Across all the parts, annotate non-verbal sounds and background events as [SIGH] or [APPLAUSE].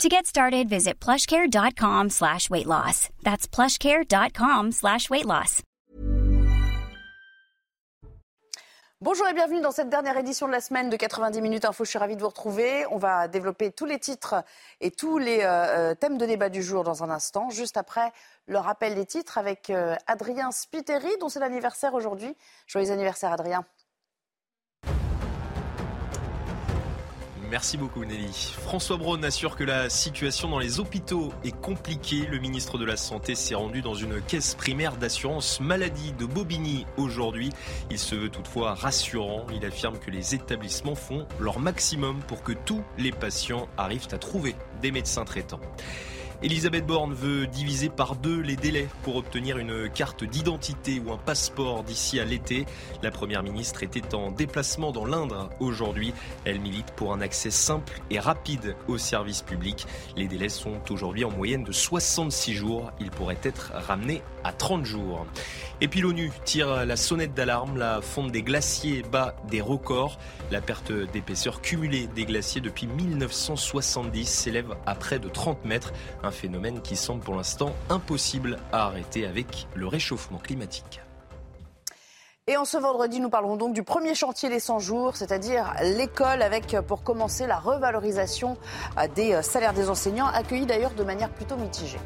To get started, visit plushcare.com slash weight loss. That's plushcare.com slash weight loss. Bonjour et bienvenue dans cette dernière édition de la semaine de 90 minutes info. Je suis ravie de vous retrouver. On va développer tous les titres et tous les euh, thèmes de débat du jour dans un instant, juste après le rappel des titres avec euh, Adrien Spiteri, dont c'est l'anniversaire aujourd'hui. Joyeux anniversaire, Adrien. Merci beaucoup Nelly. François Braun assure que la situation dans les hôpitaux est compliquée. Le ministre de la Santé s'est rendu dans une caisse primaire d'assurance maladie de Bobigny aujourd'hui. Il se veut toutefois rassurant. Il affirme que les établissements font leur maximum pour que tous les patients arrivent à trouver des médecins traitants. Elisabeth Borne veut diviser par deux les délais pour obtenir une carte d'identité ou un passeport d'ici à l'été. La Première ministre était en déplacement dans l'Indre aujourd'hui. Elle milite pour un accès simple et rapide aux services publics. Les délais sont aujourd'hui en moyenne de 66 jours. Ils pourraient être ramenés à 30 jours. Et puis l'ONU tire la sonnette d'alarme. La fonte des glaciers bat des records. La perte d'épaisseur cumulée des glaciers depuis 1970 s'élève à près de 30 mètres. Phénomène qui semble pour l'instant impossible à arrêter avec le réchauffement climatique. Et en ce vendredi, nous parlerons donc du premier chantier des 100 jours, c'est-à-dire l'école, avec pour commencer la revalorisation des salaires des enseignants, accueillis d'ailleurs de manière plutôt mitigée.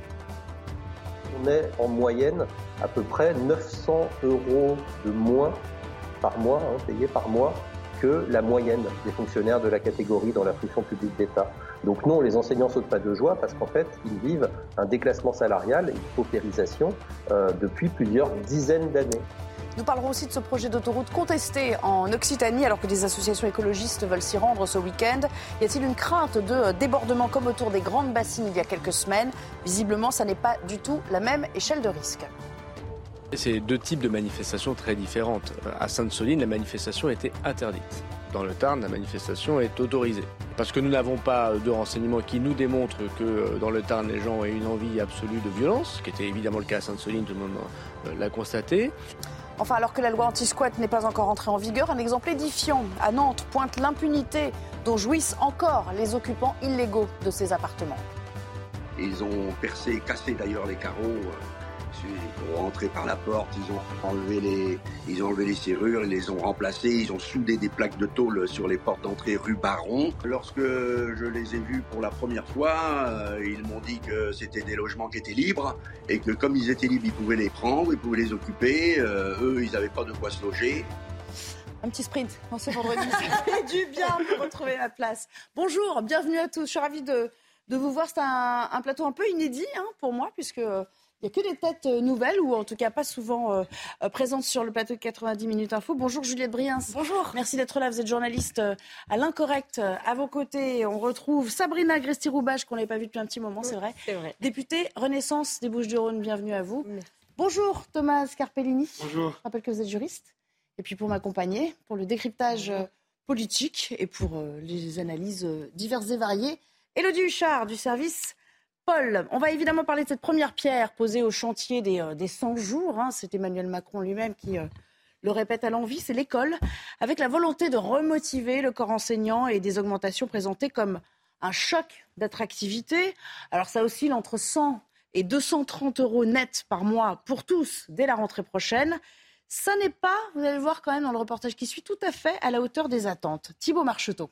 On est en moyenne à peu près 900 euros de moins par mois, hein, payés par mois, que la moyenne des fonctionnaires de la catégorie dans la fonction publique d'État. Donc non, les enseignants sautent pas de joie parce qu'en fait, ils vivent un déclassement salarial et une paupérisation euh, depuis plusieurs dizaines d'années. Nous parlerons aussi de ce projet d'autoroute contesté en Occitanie alors que des associations écologistes veulent s'y rendre ce week-end. Y a-t-il une crainte de débordement comme autour des grandes bassines il y a quelques semaines? Visiblement, ça n'est pas du tout la même échelle de risque. C'est deux types de manifestations très différentes. À Sainte-Soline, la manifestation était interdite. Dans le Tarn, la manifestation est autorisée. Parce que nous n'avons pas de renseignements qui nous démontrent que euh, dans le Tarn, les gens aient une envie absolue de violence, ce qui était évidemment le cas à Sainte-Soline, tout le monde euh, l'a constaté. Enfin, alors que la loi anti-squat n'est pas encore entrée en vigueur, un exemple édifiant à Nantes pointe l'impunité dont jouissent encore les occupants illégaux de ces appartements. Ils ont percé, cassé d'ailleurs les carreaux euh, pour rentrer par la porte, ils ont enlevé les, ils ont enlevé les serrures, ils les ont remplacées, ils ont soudé des plaques de tôle sur les portes d'entrée rue Baron. Lorsque je les ai vus pour la première fois, euh, ils m'ont dit que c'était des logements qui étaient libres et que comme ils étaient libres, ils pouvaient les prendre, ils pouvaient les occuper. Euh, eux, ils n'avaient pas de quoi se loger. Un petit sprint en ce vendredi, [LAUGHS] ça fait du bien pour retrouver la place. Bonjour, bienvenue à tous. Je suis ravie de, vous voir. C'est un, plateau un peu inédit hein, pour moi puisque il n'y a que des têtes euh, nouvelles, ou en tout cas pas souvent euh, euh, présentes sur le plateau de 90 minutes info. Bonjour Juliette Briens. Bonjour. Merci d'être là. Vous êtes journaliste à l'incorrect. À vos côtés, on retrouve Sabrina Gresti-Roubache, qu'on n'avait pas vue depuis un petit moment, c'est vrai. C'est vrai. Députée Renaissance des Bouches-du-Rhône, bienvenue à vous. Merci. Bonjour Thomas Scarpellini. Bonjour. Je rappelle que vous êtes juriste. Et puis pour m'accompagner, pour le décryptage Bonjour. politique et pour les analyses diverses et variées, Élodie Huchard du service Paul, on va évidemment parler de cette première pierre posée au chantier des, euh, des 100 jours. Hein. C'est Emmanuel Macron lui-même qui euh, le répète à l'envie, c'est l'école, avec la volonté de remotiver le corps enseignant et des augmentations présentées comme un choc d'attractivité. Alors ça oscille entre 100 et 230 euros net par mois pour tous dès la rentrée prochaine. Ça n'est pas, vous allez le voir quand même dans le reportage qui suit, tout à fait à la hauteur des attentes. Thibault Marcheteau.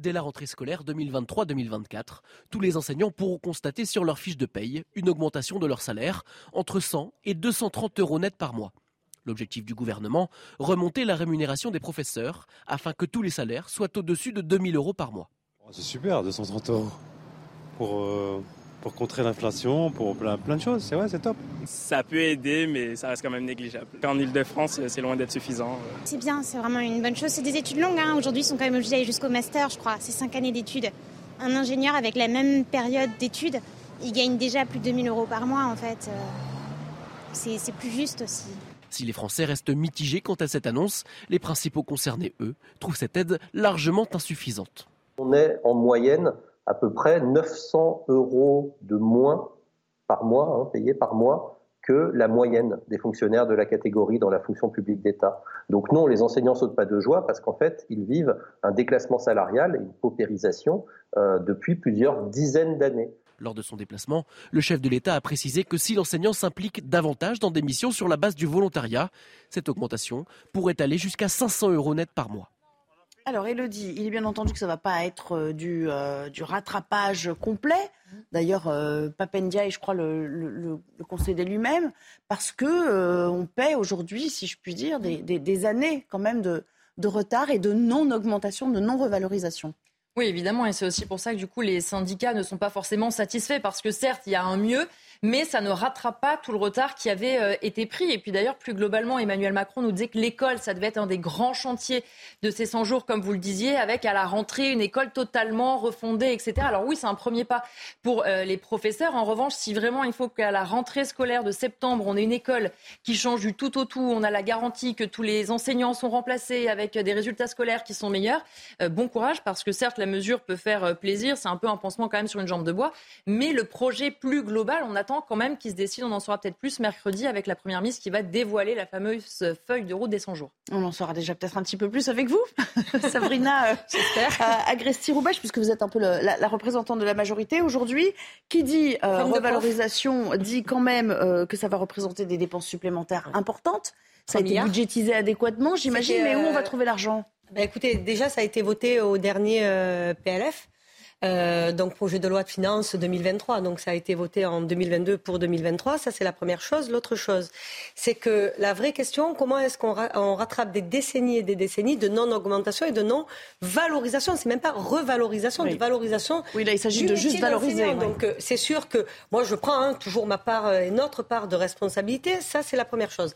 Dès la rentrée scolaire 2023-2024, tous les enseignants pourront constater sur leur fiche de paye une augmentation de leur salaire entre 100 et 230 euros net par mois. L'objectif du gouvernement, remonter la rémunération des professeurs afin que tous les salaires soient au-dessus de 2000 euros par mois. C'est super, 230 euros pour, euh, pour contrer l'inflation, pour plein, plein de choses. C'est vrai, c'est top. Ça peut aider, mais ça reste quand même négligeable. En Ile-de-France, c'est loin d'être suffisant. C'est bien, c'est vraiment une bonne chose. C'est des études longues. Hein. Aujourd'hui, ils sont quand même obligés d'aller jusqu'au master, je crois. C'est cinq années d'études. Un ingénieur avec la même période d'études, il gagne déjà plus de 2000 euros par mois, en fait. c'est plus juste aussi. Si les Français restent mitigés quant à cette annonce, les principaux concernés, eux, trouvent cette aide largement insuffisante. On est en moyenne à peu près 900 euros de moins par mois, hein, payés par mois, que la moyenne des fonctionnaires de la catégorie dans la fonction publique d'État. Donc non, les enseignants sautent pas de joie parce qu'en fait, ils vivent un déclassement salarial et une paupérisation euh, depuis plusieurs dizaines d'années. Lors de son déplacement, le chef de l'État a précisé que si l'enseignant s'implique davantage dans des missions sur la base du volontariat, cette augmentation pourrait aller jusqu'à 500 euros net par mois. Alors, Elodie, il est bien entendu que ça ne va pas être euh, du, euh, du, rattrapage complet. D'ailleurs, euh, Papendia, je crois, le, le, lui-même, parce que euh, on paie aujourd'hui, si je puis dire, des années quand même de, de retard et de non-augmentation, de non-revalorisation. Oui, évidemment, et c'est aussi pour ça que du coup les syndicats ne sont pas forcément satisfaits parce que certes, il y a un mieux, mais ça ne rattrape pas tout le retard qui avait euh, été pris. Et puis d'ailleurs, plus globalement, Emmanuel Macron nous disait que l'école, ça devait être un des grands chantiers de ces 100 jours, comme vous le disiez, avec à la rentrée une école totalement refondée, etc. Alors oui, c'est un premier pas pour euh, les professeurs. En revanche, si vraiment il faut qu'à la rentrée scolaire de septembre, on ait une école qui change du tout au tout, on a la garantie que tous les enseignants sont remplacés avec des résultats scolaires qui sont meilleurs, euh, bon courage, parce que certes, la mesure peut faire plaisir, c'est un peu un pansement quand même sur une jambe de bois, mais le projet plus global, on attend quand même qui se décide. On en saura peut-être plus mercredi avec la première ministre qui va dévoiler la fameuse feuille de route des 100 jours. On en saura déjà peut-être un petit peu plus avec vous, [LAUGHS] Sabrina euh, [LAUGHS] Agresti-Roubache, puisque vous êtes un peu la, représentante de la majorité aujourd'hui. Qui dit euh, revalorisation dit quand même euh, que ça va représenter des dépenses supplémentaires importantes. Ça a été budgétisé adéquatement, j'imagine, mais où on va trouver l'argent? Ben écoutez, déjà, ça a été voté au dernier PLF. Euh, donc projet de loi de finances 2023. Donc ça a été voté en 2022 pour 2023. Ça c'est la première chose. L'autre chose, c'est que la vraie question, comment est-ce qu'on rattrape des décennies et des décennies de non-augmentation et de non-valorisation? C'est même pas revalorisation, de valorisation. Oui, là il s'agit de juste valoriser. Donc euh, c'est sûr que moi je prends hein, toujours ma part et notre part de responsabilité. Ça c'est la première chose.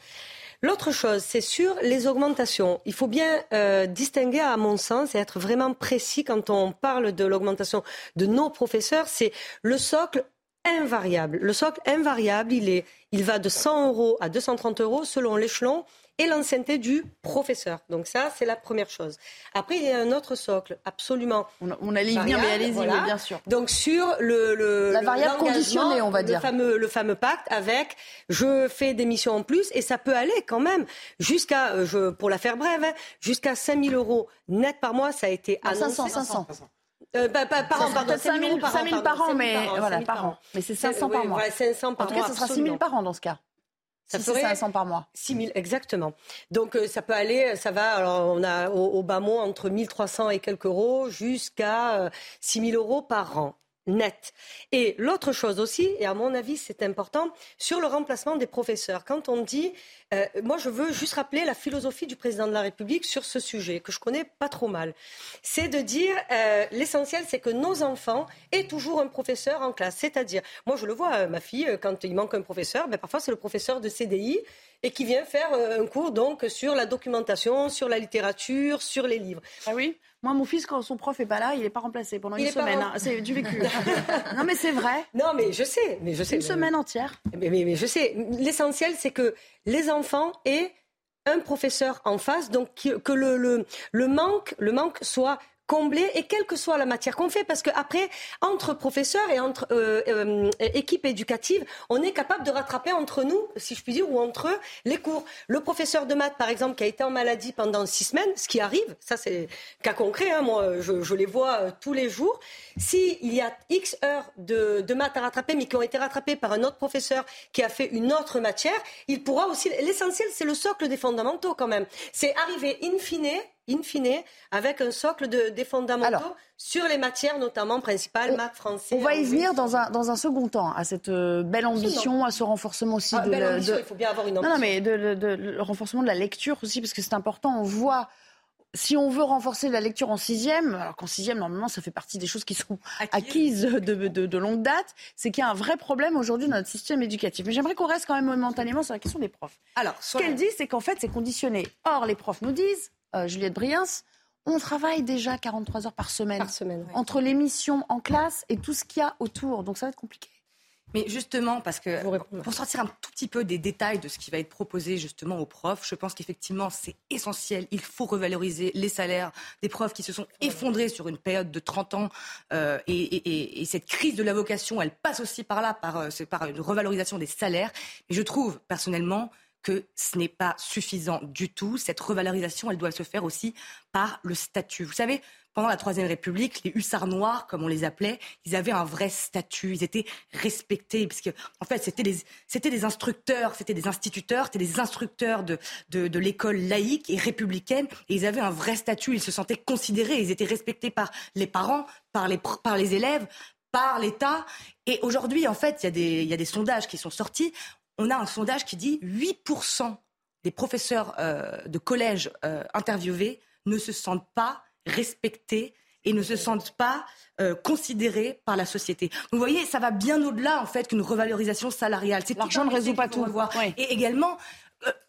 L'autre chose, c'est sur les augmentations. Il faut bien euh, distinguer, à mon sens, et être vraiment précis quand on parle de l'augmentation de nos professeurs. C'est le socle invariable. Le socle invariable, il, est, il va de 100 euros à 230 euros selon l'échelon et l'ancienneté du professeur. Donc ça, c'est la première chose. Après, il y a un autre socle, absolument. On, on allait y venir, mais allez-y, bien sûr. Donc sur le, le la variable conditionnée, on va dire, le fameux, le fameux pacte avec je fais des missions en plus et ça peut aller quand même jusqu'à, euh, je, pour la faire brève, hein, jusqu'à 5 000 euros net par mois, ça a été ah, annoncé. 500, 500. Euh, bah, par an, pardon. 5 000 par, an, par an, mais voilà, par an. Mais c'est 500 par mois. 500 par en tout cas, ce sera 6 000 par an dans ce cas. Ça si ferait 500 par mois. 6 000, exactement. Donc euh, ça peut aller, ça va, alors on a au, bas mot entre 1300 et quelques euros jusqu'à 6 euh, 000 euros par an net. Et l'autre chose aussi, et à mon avis c'est important, sur le remplacement des professeurs. Quand on dit, euh, moi je veux juste rappeler la philosophie du président de la République sur ce sujet, que je connais pas trop mal. C'est de dire, euh, l'essentiel c'est que nos enfants aient toujours un professeur en classe. C'est-à-dire, moi je le vois, euh, ma fille, quand il manque un professeur, ben, parfois c'est le professeur de CDI et qui vient faire un cours donc sur la documentation, sur la littérature, sur les livres. Ah oui moi, mon fils, quand son prof est pas là, il n'est pas remplacé pendant une semaine. Hein. C'est du vécu. [LAUGHS] non, mais c'est vrai. Non, mais je sais. Mais je sais une semaine entière. Mais, mais, je sais. L'essentiel, c'est que les enfants aient un professeur en face, donc que le, le, le, manque, le manque soit combler et quelle que soit la matière qu'on fait parce que après entre professeurs et entre euh, euh, équipes éducatives on est capable de rattraper entre nous si je puis dire ou entre eux les cours. Le professeur de maths par exemple qui a été en maladie pendant six semaines ce qui arrive ça c'est cas concret hein, moi je, je, les vois euh, tous les jours. Si il y a x heures de, de maths à rattraper mais qui ont été rattrapées par un autre professeur qui a fait une autre matière il pourra aussi l'essentiel c'est le socle des fondamentaux quand même. C'est arriver in fine in fine, avec un socle de, des fondamentaux sur les matières notamment principales, maths, français. On va y venir dans un, dans un second temps, à cette euh, belle ambition, à ce renforcement aussi ah, de, belle ambition, il faut bien avoir une ambition. Non, mais de, le renforcement de la lecture aussi, parce que c'est important. On voit si on veut renforcer la lecture en sixième, alors qu'en sixième, normalement, ça fait partie des choses qui sont acquises de, de, de longue date, c'est qu'il y a un vrai problème aujourd'hui dans notre système éducatif. Mais j'aimerais qu'on reste quand même momentanément sur la question des profs. Alors, ce qu'elle dit, c'est qu'en fait, c'est conditionné. Or, les profs nous disent, euh, Juliette Briens, on travaille déjà 43 heures par semaine. Par semaine Entre l'émission en classe et tout ce qu'il y a autour. Donc ça va être compliqué. Mais justement, parce que pour sortir un tout petit peu des détails de ce qui va être proposé justement aux profs, je pense qu'effectivement c'est essentiel. Il faut revaloriser les salaires des profs qui se sont effondrés sur une période de 30 ans. Euh, et, et, cette crise de la vocation, elle passe aussi par là, par, euh, par une revalorisation des salaires. Et je trouve personnellement que ce n'est pas suffisant du tout. Cette revalorisation, elle doit se faire aussi par le statut. Vous savez, pendant la Troisième République, les hussards noirs, comme on les appelait, ils avaient un vrai statut, ils étaient respectés, puisque en fait, c'était des, c'était des instructeurs, c'était des instituteurs, c'était des instructeurs de, de, l'école laïque et républicaine, et ils avaient un vrai statut, ils se sentaient considérés, ils étaient respectés par les parents, par les, par les élèves, par l'État. Et aujourd'hui, en fait, il y, y a des sondages qui sont sortis. On a un sondage qui dit 8% des professeurs euh, de collège euh, interviewés ne se sentent pas respectés et ne se sentent pas euh, considérés par la société. vous voyez, ça va bien au-delà en fait qu'une revalorisation salariale. L'argent ne résout pas tout. Voir. Et également,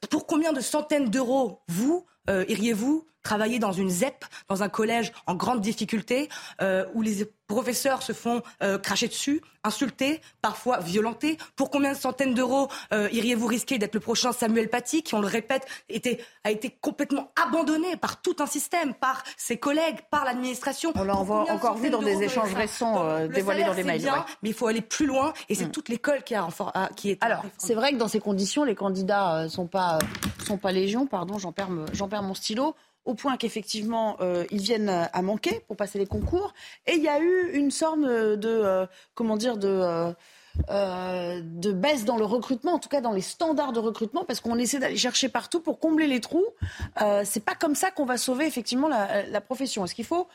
pour combien de centaines d'euros vous iriez-vous travailler dans une ZEP, dans un collège en grande difficulté, euh, où les professeurs se font euh, cracher dessus, insulter, parfois violentés Pour combien de centaines d'euros iriez-vous risquer d'être le prochain Samuel Paty, qui, on le répète, était, a été complètement abandonné par tout un système, par ses collègues, par l'administration On l'a encore vu dans des échanges récents dévoilés dans des mails. Bien, Mais il faut aller plus loin, et c'est mm. toute l'école qui, a, qui est... Alors, c'est vrai que dans ces conditions, les candidats ne sont pas, sont pas légion, pardon, j'en perds, perds mon stylo au point qu'effectivement, euh, ils viennent à manquer pour passer les concours. Et il y a eu une sorte de, euh, comment dire, de, euh, de baisse dans le recrutement, en tout cas dans les standards de recrutement, parce qu'on essaie d'aller chercher partout pour combler les trous. c'est pas comme ça qu'on va sauver effectivement la, la profession. Est-ce qu'il faut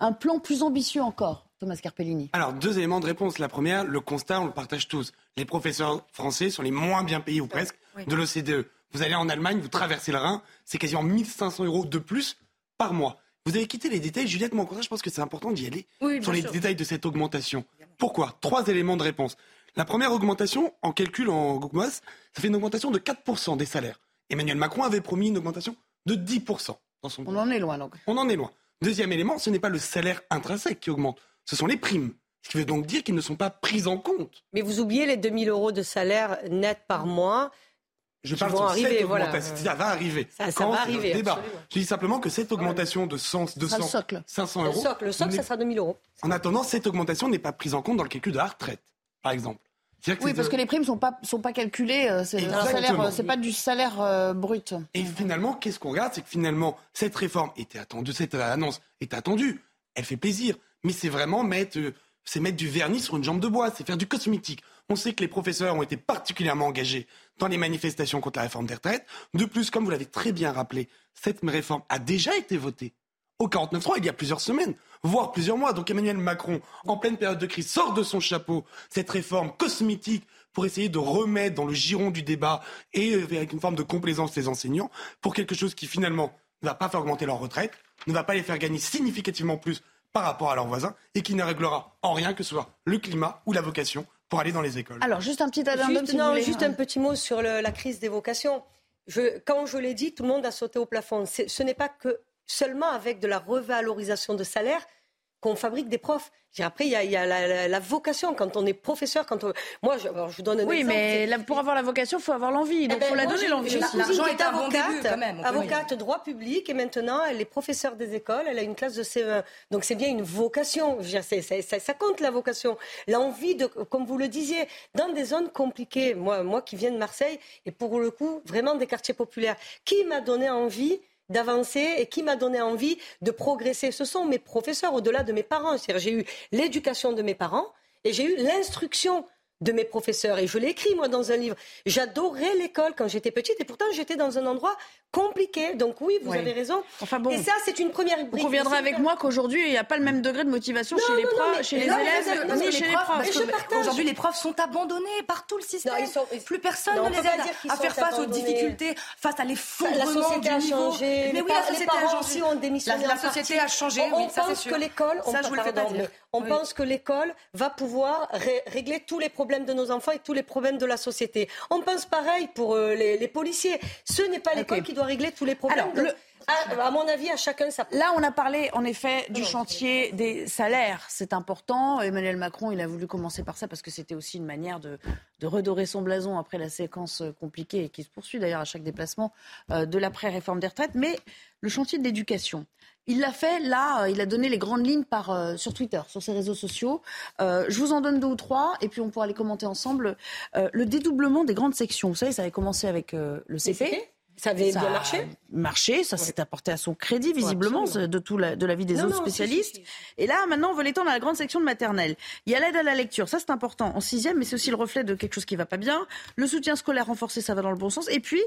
un plan plus ambitieux encore Thomas Carpellini. Alors, deux éléments de réponse. La première, le constat, on le partage tous. Les professeurs français sont les moins bien payés, ou presque, de l'OCDE. Vous allez en Allemagne, vous traversez le Rhin, c'est quasiment 1500 euros de plus par mois. Vous avez quitté les détails. Juliette, moi, je pense que c'est important d'y aller sur les détails de cette augmentation. Pourquoi? Trois éléments de réponse. La première augmentation, en calcul en Google ça fait une augmentation de 4% des salaires. Emmanuel Macron avait promis une augmentation de 10% dans son On en est loin, donc. On en est loin. Deuxième élément, ce n'est pas le salaire intrinsèque qui augmente, ce sont les primes. Ce qui veut donc dire qu'ils ne sont pas pris en compte. Mais vous oubliez les 2000 euros de salaire net par mois je parle de arriver, cette augmentation. Ça va arriver. Ça, va arriver. Débat. Je dis simplement que cette augmentation de 100, 200, 500 euros. Le socle, le socle ça sera 2000 euros. En attendant, cette augmentation n'est pas prise en compte dans le calcul de la retraite, par exemple. oui, parce que les primes ne sont pas, sont pas calculées, euh, c'est euh, pas du salaire euh, brut. Et finalement, qu'est-ce qu'on regarde? C'est que finalement, cette réforme était attendue, cette annonce est attendue, elle fait plaisir, mais c'est vraiment mettre, c'est mettre du vernis sur une jambe de bois, c'est faire du cosmétique. On sait que les professeurs ont été particulièrement engagés dans les manifestations contre la réforme des retraites. De plus, comme vous l'avez très bien rappelé, cette réforme a déjà été votée au 49.3 il y a plusieurs semaines, voire plusieurs mois. Donc Emmanuel Macron, en pleine période de crise, sort de son chapeau cette réforme cosmétique pour essayer de remettre dans le giron du débat et avec une forme de complaisance les enseignants pour quelque chose qui finalement ne va pas faire augmenter leur retraite, ne va pas les faire gagner significativement plus par rapport à leurs voisins et qui ne réglera en rien que ce soit le climat ou la vocation pour aller dans les écoles. Alors, juste un petit addendum, juste, non, juste un petit mot sur la crise des vocations. Je, quand je l'ai dit, tout le monde a sauté au plafond. Ce n'est pas que seulement avec de la revalorisation de salaire qu'on fabrique des profs. Après, il y a, y a la, la, vocation quand on est professeur. Quand moi, je, je, vous donne un oui, exemple. Oui, mais pour avoir la vocation, il faut avoir l'envie. Eh donc, il ben, faut la donner l'envie. L'argent est avocate, quand même, avocate droit public, et maintenant, elle est professeure des écoles. Elle a une classe de CE1. Donc, c'est bien une vocation. Je veux ça, ça, compte la vocation, l'envie de, comme vous le disiez, dans des zones compliquées. Moi, moi qui viens de Marseille, et pour le coup, vraiment des quartiers populaires, qui m'a donné envie d'avancer et qui m'a donné envie de progresser. Ce sont mes professeurs au-delà de mes parents. J'ai eu l'éducation de mes parents et j'ai eu l'instruction de mes professeurs. Et je l'ai écrit, moi, dans un livre. J'adorais l'école quand j'étais petite et pourtant j'étais dans un endroit compliqué. Donc oui, vous avez raison. Enfin bon. Et ça, c'est une première brique. Vous conviendrez avec moi qu'aujourd'hui, il n'y a pas le même degré de motivation chez les profs, chez les élèves, ni chez les profs. Aujourd'hui, les profs sont abandonnés par tout le système. Plus personne ne les aide à faire face aux difficultés, face à l'effondrement La société a changé. Mais oui, la société a changé. La société a changé. On pense que l'école, on pense que l'école va pouvoir régler tous les problèmes problèmes de nos enfants et tous les problèmes de la société. On pense pareil pour euh, les, policiers. Ce n'est pas l'école qui doit régler tous les problèmes. À, mon avis, à chacun sa Là, on a parlé en effet du chantier des salaires. C'est important. Emmanuel Macron, il a voulu commencer par ça parce que c'était aussi une manière de, de, redorer son blason après la séquence compliquée et qui se poursuit d'ailleurs à chaque déplacement euh, de l'après-réforme des retraites. Mais le chantier de l'éducation. Il l'a fait, là, euh, il a donné les grandes lignes par, euh, sur Twitter, sur ses réseaux sociaux. Euh, je vous en donne deux ou trois, et puis on pourra les commenter ensemble. le dédoublement des grandes sections, vous savez, ça avait commencé avec le CP. Ça avait bien marché Marché, ça s'est apporté à son crédit, visiblement, de tout la, de l'avis des autres spécialistes. Et là, maintenant, on veut l'étendre à la grande section de maternelle. Il y a l'aide à la lecture, ça c'est important, en sixième, mais c'est aussi le reflet de quelque chose qui va pas bien. Le soutien scolaire renforcé, ça va dans le bon sens. Et puis,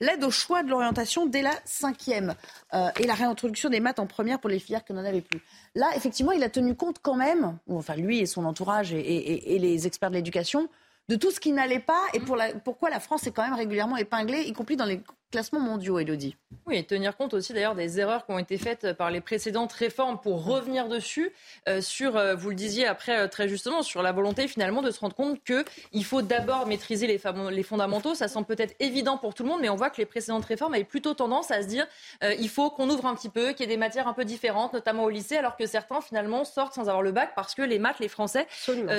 l'aide au choix de l'orientation dès la cinquième euh, et la réintroduction des maths en première pour les filières qui n'en avaient plus. Là, effectivement, il a tenu compte quand même, enfin lui et son entourage et les experts de l'éducation, de tout ce qui n'allait pas et pour la, pourquoi la France est quand même régulièrement épinglée, y compris dans les classements mondiaux, Elodie. Oui, et tenir compte aussi d'ailleurs des erreurs qui ont été faites par les précédentes réformes pour revenir dessus, euh, sur, euh, vous le disiez après euh, très justement, sur la volonté finalement de se rendre compte qu'il faut d'abord maîtriser les, les, fondamentaux. Ça semble peut-être évident pour tout le monde, mais on voit que les précédentes réformes avaient plutôt tendance à se dire il faut qu'on ouvre un petit peu, qu'il y ait des matières un peu différentes, notamment au lycée, alors que certains finalement sortent sans avoir le bac parce que les maths, les français,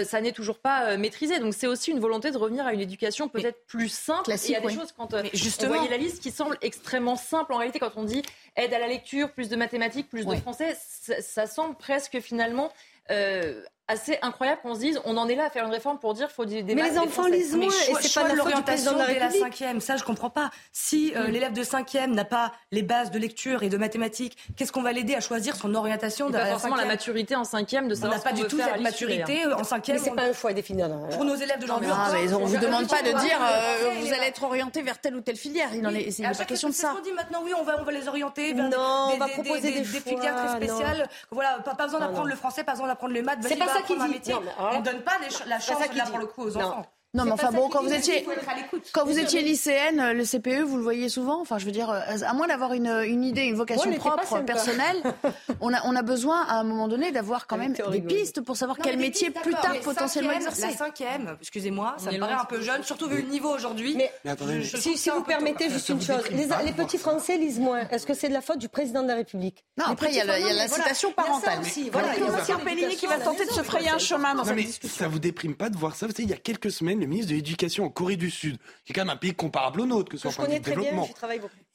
ça n'est toujours pas maîtrisé. Donc c'est aussi une volonté de revenir à une éducation peut-être plus simple. Classique, il y a des choses quand justement, on voyait la liste qui semble extrêmement simple en réalité quand on dit aide à la lecture, plus de mathématiques, plus de français, ça, semble presque finalement euh, assez incroyable qu'on se dise on en est là à faire une réforme pour dire faut des Mais les enfants lisent moins et c'est pas de l'orientation de la cinquième. Ça, je comprends pas. Si euh, l'élève de cinquième n'a pas les bases de lecture et de mathématiques, qu'est-ce qu'on va l'aider à choisir son orientation de la forcément la maturité en cinquième de savoir On n'a pas du tout cette maturité en cinquième. C'est pas un choix défini. Pour nos élèves d'aujourd'hui. Ah, on vous demande pas de dire euh, vous allez être orienté vers telle ou telle filière. Il n'est pas question de ça. On dit maintenant oui, on va on va les orienter vers des filières très spéciales. Voilà, pas besoin d'apprendre le français, pas besoin d'apprendre les maths. Ça dit. On ne donne pas la chance là pour le coup aux enfants. Non, mais enfin bon, quand vous étiez, quand vous étiez lycéenne, le CPE, vous le voyez souvent. Enfin, je veux dire, à moins d'avoir une, une, idée, une vocation propre, personnelle, [LAUGHS] on a, on a besoin à un moment donné d'avoir quand même des pistes pour savoir quel métier plus tard potentiellement exercer. La cinquième, excusez-moi, ça me paraît un peu jeune, surtout vu le niveau aujourd'hui. Mais, si, vous permettez juste une chose, les, petits Français lisent moins. Est-ce que c'est de la faute du président de la République? Non, après il y a la citation parentale. Voilà, il y a Pellini qui va tenter de se frayer un chemin dans cette discussion. Ça vous déprime pas de voir ça Vous savez, il y a quelques semaines, le ministre de l'Éducation en Corée du Sud, qui est quand même un pays comparable au nôtre, que ce soit en point de développement,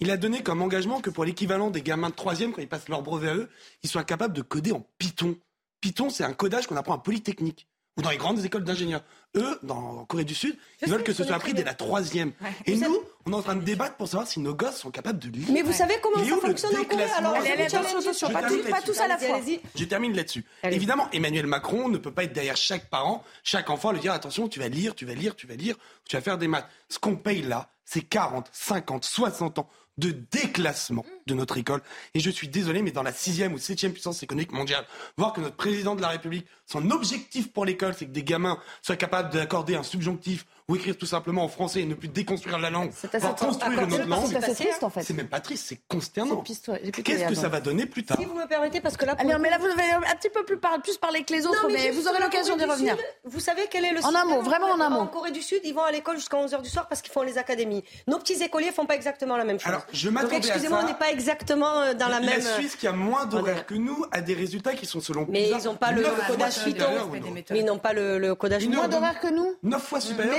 il a donné comme engagement que pour l'équivalent des gamins de troisième, quand ils passent leur brevet à eux, ils soient capables de coder en Python. Python, c'est un codage qu'on apprend à Polytechnique ou dans les grandes écoles d'ingénieurs. Eux, dans Corée du Sud, ils veulent que ce soit appris dès la troisième. Et nous, on est en train de débattre pour savoir si nos gosses sont capables de lire. Mais vous savez comment ça fonctionne en Corée Alors, pas, pas tous à la fois. Je termine là-dessus. Évidemment, Emmanuel Macron ne peut pas être derrière chaque parent, chaque enfant, lui dire attention, tu vas lire, tu vas lire, tu vas lire, tu vas faire des maths. Ce qu'on paye là, c'est 40, 50, 60 ans de déclassement de notre école. Et je suis désolé, mais dans la sixième ou septième puissance économique mondiale, voir que notre président de la République, son objectif pour l'école, c'est que des gamins soient capables d'accorder un subjonctif ou écrire tout simplement en français et ne plus déconstruire la langue pour construire une autre langue. C'est triste en fait. C'est même pas triste, c'est consternant. Qu'est-ce que ça va donner plus tard Si vous me permettez, parce que là, mais là vous avez un petit peu plus, plus parler que les autres, mais, vous aurez l'occasion d'y revenir. vous savez quel est le En un mot, vraiment en un mot. En Corée du Sud, ils vont à l'école jusqu'à 11h du soir parce qu'ils font les académies. Nos petits écoliers font pas exactement la même chose. Alors, je m'attendais excusez-moi, on n'est pas exactement euh, dans la, même. La Suisse, qui a moins d'horaires que nous, a des résultats qui sont selon. Mais ils n'ont pas le codage Python. Mais ils n'ont pas le codage Moins d'horaires que nous. 9 fois supérieur.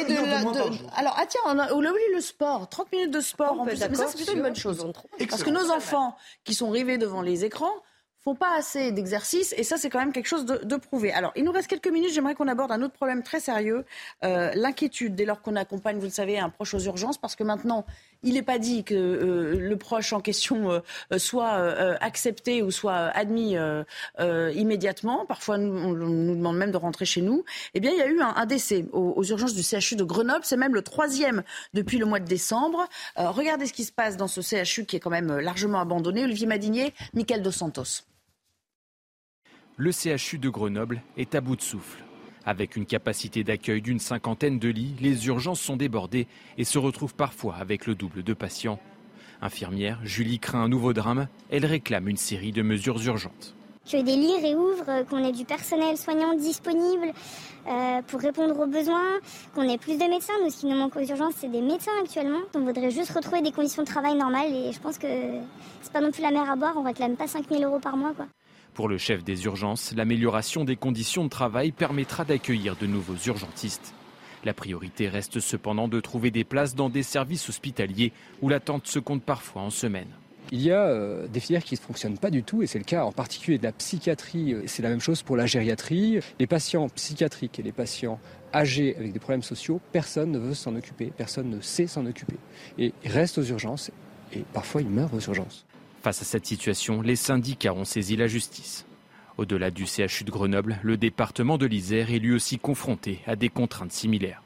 Alors, ah tiens, on a, oublié le sport. 30 minutes de sport en plus. Mais ça, c'est plutôt une bonne chose. Parce que nos enfants qui sont rivés devant les écrans, font pas assez d'exercices et ça c'est quand même quelque chose de, de, prouvé. Alors il nous reste quelques minutes, j'aimerais qu'on aborde un autre problème très sérieux, euh, l'inquiétude dès lors qu'on accompagne, vous le savez, un proche aux urgences parce que maintenant il n'est pas dit que euh, le proche en question euh, soit euh, accepté ou soit admis immédiatement. Parfois on, nous demande même de rentrer chez nous. Eh bien il y a eu un, décès aux, aux, urgences du CHU de Grenoble, c'est même le troisième depuis le mois de décembre. regardez ce qui se passe dans ce CHU qui est quand même largement abandonné. Olivier Madinier, Michael Dos Santos le CHU de Grenoble est à bout de souffle. Avec une capacité d'accueil d'une cinquantaine de lits, les urgences sont débordées et se retrouvent parfois avec le double de patients. Infirmière, Julie craint un nouveau drame. Elle réclame une série de mesures urgentes. que des lits réouvrent, qu'on ait du personnel soignant disponible euh, pour répondre aux besoins, qu'on ait plus de médecins. Nous, ce qui nous manque aux urgences, c'est des médecins actuellement. On voudrait juste retrouver des conditions de travail normales et je pense que c'est pas non plus la mer à boire. On réclame pas 5000 euros par mois. Pour le chef des urgences, l'amélioration des conditions de travail permettra d'accueillir de nouveaux urgentistes. La priorité reste cependant de trouver des places dans des services hospitaliers où l'attente se compte parfois en semaine. Il y a euh, des filières qui ne fonctionnent pas du tout, et c'est le cas en particulier de la psychiatrie. C'est la même chose pour la gériatrie. Les patients psychiatriques et les patients âgés avec des problèmes sociaux, personne ne veut s'en occuper, personne ne sait s'en occuper. Et ils restent aux urgences, et parfois ils meurent aux urgences. Face à cette situation, les syndicats ont saisi la justice. Au-delà du CHU de Grenoble, le département de l'Isère est lui aussi confronté à des contraintes similaires.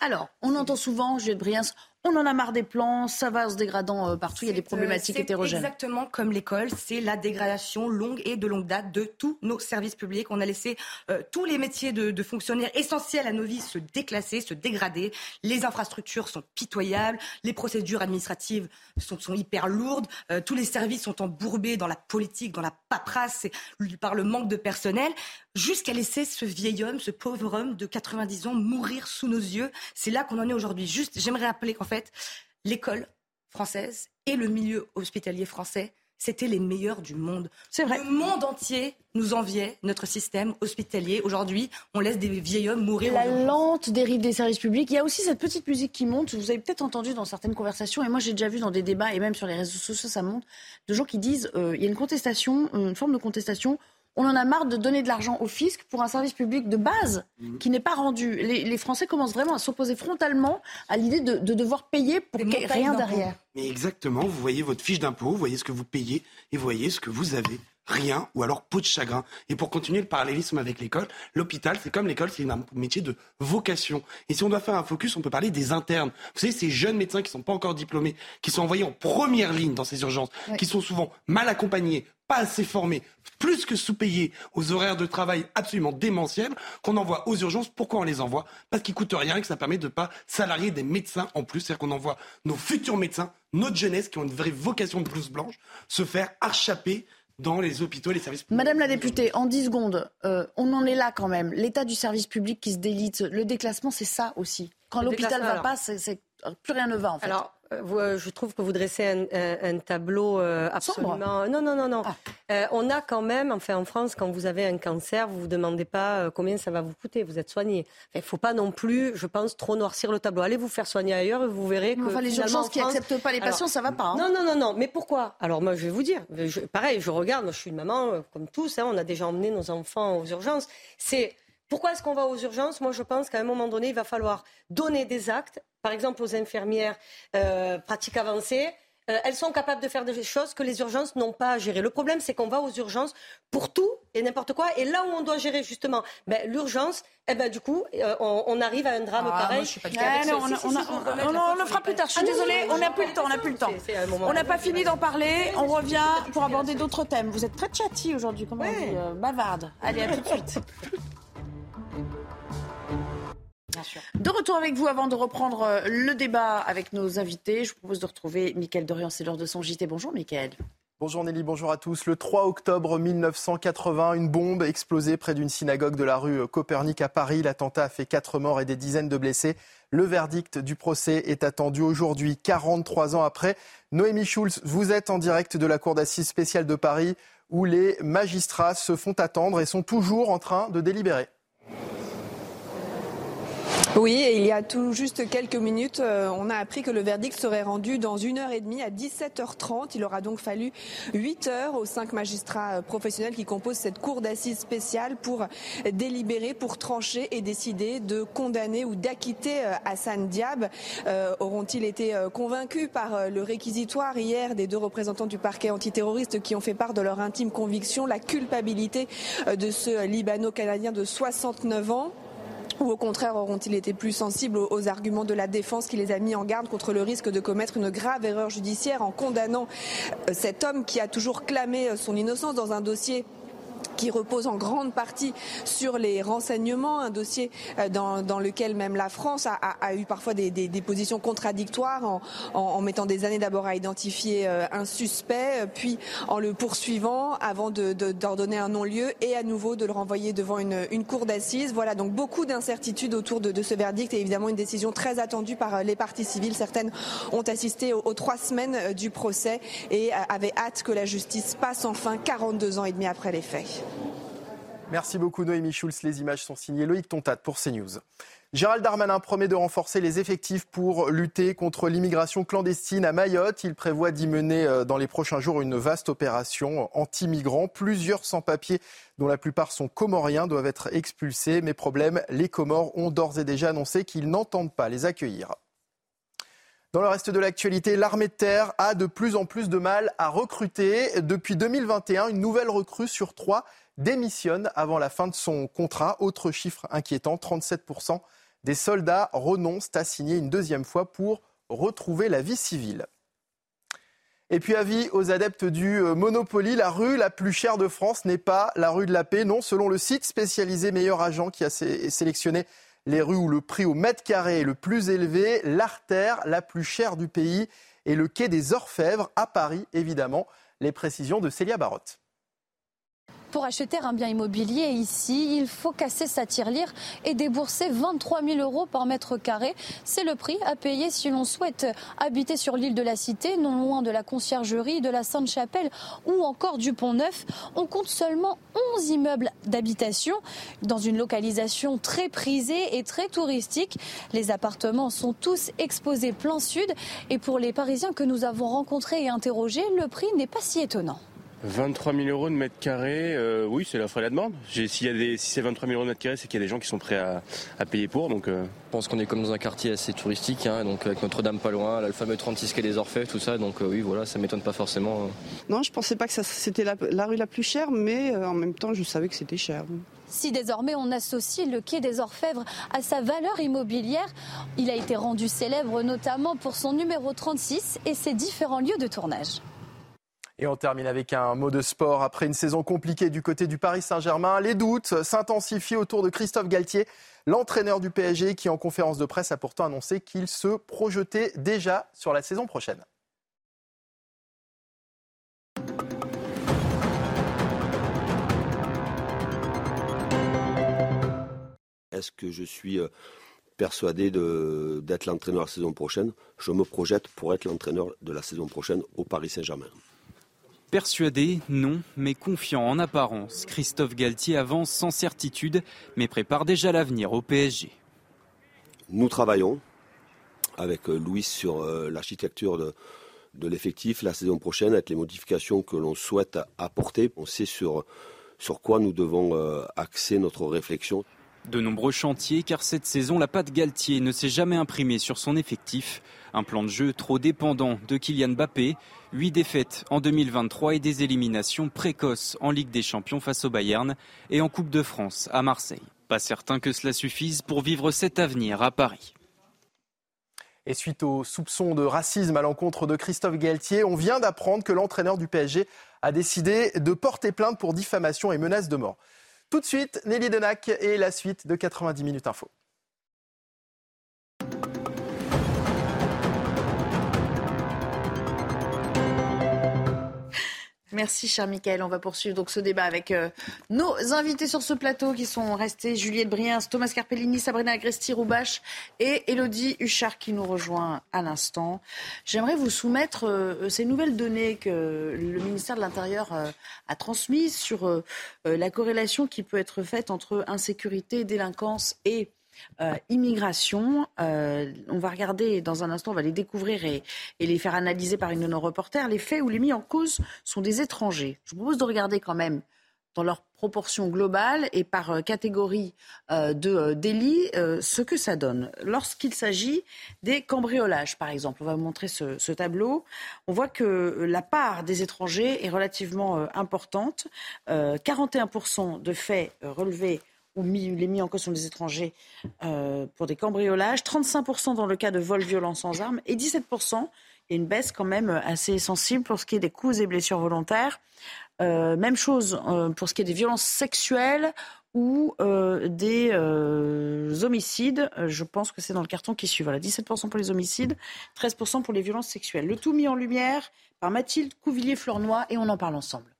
Alors, on entend souvent, Juliette Briens, on en a marre des plans, ça va se dégradant euh, partout, il y a des problématiques hétérogènes. Exactement comme l'école, c'est la dégradation longue et de longue date de tous nos services publics. On a laissé euh, tous les métiers de, fonctionnaires essentiels à nos vies se déclasser, se dégrader. Les infrastructures sont pitoyables, les procédures administratives sont, hyper lourdes, euh, tous les services sont embourbés dans la politique, dans la paperasse, par le manque de personnel, jusqu'à laisser ce vieil homme, ce pauvre homme de 90 ans mourir sous nos yeux. C'est là qu'on en est aujourd'hui. Juste, j'aimerais rappeler qu'en fait, l'école française et le milieu hospitalier français, c'était les meilleurs du monde. C'est vrai. Le monde entier nous enviait notre système hospitalier. Aujourd'hui, on laisse des vieils hommes mourir. La lente dérive des services publics. Il y a aussi cette petite musique qui monte. Vous avez peut-être entendu dans certaines conversations, et moi j'ai déjà vu dans des débats et même sur les réseaux sociaux, ça monte, de gens qui disent euh, il y a une contestation, une forme de contestation on en a marre de donner de l'argent au fisc pour un service public de base mhm. qui n'est pas rendu. Les, Français commencent vraiment à s'opposer frontalement à l'idée de, devoir payer pour rien derrière. Mais exactement, vous voyez votre fiche d'impôt, vous voyez ce que vous payez et vous voyez ce que vous avez rien ou alors peau de chagrin. Et pour continuer le parallélisme avec l'école, l'hôpital, c'est comme l'école, c'est un métier de vocation. Et si on doit faire un focus, on peut parler des internes. Vous savez, ces jeunes médecins qui ne sont pas encore diplômés, qui sont envoyés en première ligne dans ces urgences, qui sont souvent mal accompagnés, pas assez formés, plus que sous-payés, aux horaires de travail absolument démentiels, qu'on envoie aux urgences. Pourquoi on les envoie? Parce qu'ils coûtent rien et que ça permet de ne pas salarier des médecins en plus. C'est-à-dire qu'on envoie nos futurs médecins, notre jeunesse, qui ont une vraie vocation de blouse blanche, se faire archaper dans les hôpitaux et les services publics. Madame la députée, en 10 secondes, euh, on en est là quand même. L'état du service public qui se délite, le déclassement, c'est ça aussi. Quand l'hôpital ne va pas, c'est, plus rien ne va en fait. Euh, euh, je trouve que vous dressez un, tableau euh, absolument. Non, non, non, non. Ah. on a quand même, enfin en France, quand vous avez un cancer, vous vous demandez pas combien ça va vous coûter. Vous êtes soigné. Il ne faut pas non plus, je pense, trop noircir le tableau. Allez vous faire soigner ailleurs et vous verrez que. Enfin, les urgences qui n'acceptent pas les patients, ça va pas. Hein. Non, non, non, non. Mais pourquoi? Alors moi, je vais vous dire. pareil, je regarde. Moi, je suis une maman comme tous. Hein, on a déjà emmené nos enfants aux urgences. C'est pourquoi est-ce qu'on va aux urgences? Moi, je pense qu'à un moment donné, il va falloir donner des actes, par exemple aux infirmières euh, pratiques avancées. Euh, elles sont capables de faire des choses que les urgences n'ont pas à gérer. Le problème, c'est qu'on va aux urgences pour tout et n'importe quoi. Et là où on doit gérer justement ben, l'urgence, eh ben, du coup, euh, on, arrive à un drame ah, pareil. on, le fera plus tard. Je suis ah, désolée, on n'a plus le temps. On n'a plus le temps. On n'a pas fini d'en parler. On revient pour aborder d'autres thèmes. Vous êtes très chatty aujourd'hui, comment on dit Bavarde. Allez, à tout de suite. [LAUGHS] De retour avec vous avant de reprendre euh, le débat avec nos invités. Je vous propose de retrouver Mickaël Dorian, c'est l'heure de son JT. Bonjour Mickaël. Bonjour Nelly, bonjour à tous. Le 3 octobre 1980, une bombe explosée près d'une synagogue de la rue Copernic à Paris. L'attentat a fait 4 morts et des dizaines de blessés. Le verdict du procès est attendu aujourd'hui, 43 ans après. Noémie Schulz, vous êtes en direct de la Cour d'assises spéciale de Paris où les magistrats se font attendre et sont toujours en train de délibérer. Oui, il y a tout juste quelques minutes, euh, on a appris que le verdict serait rendu dans une heure et demie à 17h30. Il aura donc fallu 8 heures aux cinq magistrats euh, professionnels qui composent cette cour d'assises spéciale pour délibérer, pour trancher et décider de condamner ou d'acquitter euh, Hassan Diab. Auront-ils été convaincus par le réquisitoire hier des deux représentants du parquet antiterroriste qui ont fait part de leur intime conviction, la culpabilité de ce Libano-Canadien de 69 ans? Ou au contraire auront-ils été plus sensibles aux, arguments de la défense qui les a mis en garde contre le risque de commettre une grave erreur judiciaire en condamnant euh, cet homme qui a toujours clamé euh, son innocence dans un dossier qui repose en grande partie sur les renseignements, un dossier euh, dans, lequel même la France a, eu parfois des, positions contradictoires en, mettant des années d'abord à identifier euh, un suspect, euh, puis en le poursuivant avant d'ordonner un non-lieu et à nouveau de le renvoyer devant une, cour d'assises. Voilà donc beaucoup d'incertitudes autour de, ce verdict et évidemment une décision très attendue par les parties civiles. Certaines ont assisté aux, aux trois semaines du procès et avaient hâte que la justice passe enfin 42 ans et demi après les faits. Merci beaucoup Noémie Schulz. Les images sont signées Loïc Tontat pour CNews. Gérald Darmanin promet de renforcer les effectifs pour lutter contre l'immigration clandestine à Mayotte. Il prévoit d'y mener euh, dans les prochains jours une vaste opération anti-migrants. Plusieurs sans-papiers, dont la plupart sont comoriens, doivent être expulsés. Mais problème, les Comores ont d'ores et déjà annoncé qu'ils n'entendent pas les accueillir. Dans le reste de l'actualité, l'armée de terre a de plus en plus de mal à recruter. Depuis 2021, une nouvelle recrue sur trois démissionne avant la fin de son contrat. Autre chiffre inquiétant, 37% des soldats renoncent à signer une deuxième fois pour retrouver la vie civile. Et puis avis aux adeptes du euh, Monopoly, la rue la plus chère de France n'est pas la rue de la Paix. Non, selon le site spécialisé Meilleur Agent qui a sélectionné les rues où le prix au mètre carré est le plus élevé, l'artère la plus chère du pays est le quai des Orfèvres à Paris, évidemment. Les précisions de Célia Barotte. Pour acheter un bien immobilier ici, il faut casser sa tirelire et débourser 23 000 euros par mètre carré. C'est le prix à payer si l'on souhaite habiter sur l'île de la Cité, non loin de la conciergerie, de la Sainte-Chapelle ou encore du Pont-Neuf. On compte seulement 11 immeubles d'habitation dans une localisation très prisée et très touristique. Les appartements sont tous exposés plein sud et pour les Parisiens que nous avons rencontrés et interrogés, le prix n'est pas si étonnant. 23 000 euros de mètre carré, euh, oui, c'est l'offre et la demande. Si, si c'est 23 000 euros de mètre carré, c'est qu'il y a des gens qui sont prêts à, payer pour. Donc, euh. Je pense qu'on est comme dans un quartier assez touristique, hein, donc avec Notre-Dame pas loin, le fameux 36 quai des Orfèvres, tout ça. Donc euh, oui, voilà, ça m'étonne pas forcément. Non, je pensais pas que c'était la, rue la plus chère, mais en même temps, je savais que c'était cher. Si désormais on associe le quai des Orfèvres à sa valeur immobilière, il a été rendu célèbre notamment pour son numéro 36 et ses différents lieux de tournage. Et on termine avec un mot de sport. Après une saison compliquée du côté du Paris Saint-Germain, les doutes s'intensifient autour de Christophe Galtier, l'entraîneur du PSG, qui en conférence de presse a pourtant annoncé qu'il se projetait déjà sur la saison prochaine. Est-ce que je suis euh, persuadé d'être l'entraîneur la saison prochaine? Je me projette pour être l'entraîneur de la saison prochaine au Paris Saint-Germain. Persuadé, non, mais confiant en apparence, Christophe Galtier avance sans certitude, mais prépare déjà l'avenir au PSG. Nous travaillons avec euh, Louis sur euh, l'architecture de, l'effectif la saison prochaine, avec les modifications que l'on souhaite apporter. On sait sur, sur quoi nous devons euh, axer notre réflexion. De nombreux chantiers, car cette saison, la patte Galtier ne s'est jamais imprimée sur son effectif. Un plan de jeu trop dépendant de Kylian Mbappé. Huit défaites en 2023 et des éliminations précoces en Ligue des Champions face au Bayern et en Coupe de France à Marseille. Pas certain que cela suffise pour vivre cet avenir à Paris. Et suite aux soupçons de racisme à l'encontre de Christophe Galtier, on vient d'apprendre que l'entraîneur du PSG a décidé de porter plainte pour diffamation et menace de mort. Tout de suite, Nelly Denac et la suite de 90 minutes info. Merci, cher Michael. On va poursuivre donc ce débat avec euh, nos invités sur ce plateau qui sont restés Juliette Briens, Thomas Carpellini, Sabrina Agresti-Roubache et Elodie Huchard qui nous rejoint à l'instant. J'aimerais vous soumettre euh, ces nouvelles données que le ministère de l'Intérieur euh, a transmises sur la corrélation qui peut être faite entre insécurité, délinquance et euh, immigration. Euh, on va regarder dans un instant, on va les découvrir et, les faire analyser par une de nos reporters. Les faits où les mis en cause sont des étrangers. Je vous propose de regarder quand même dans leur proportion globale et par euh, catégorie de délit ce que ça donne. Lorsqu'il s'agit des cambriolages, par exemple, on va vous montrer ce, ce, tableau, on voit que la part des étrangers est relativement importante. 41% de faits relevés ou mis, les mis en cause sont des étrangers euh, pour des cambriolages, 35% dans le cas de vol violent sans armes et 17%, il y a une baisse quand même assez sensible pour ce qui est des coups et blessures volontaires. même chose pour ce qui est des violences sexuelles ou des homicides. Je pense que c'est dans le carton qui suit. Voilà, 17% pour les homicides, 13% pour les violences sexuelles. Le tout mis en lumière par Mathilde Couvillier-Flornois et on en parle ensemble.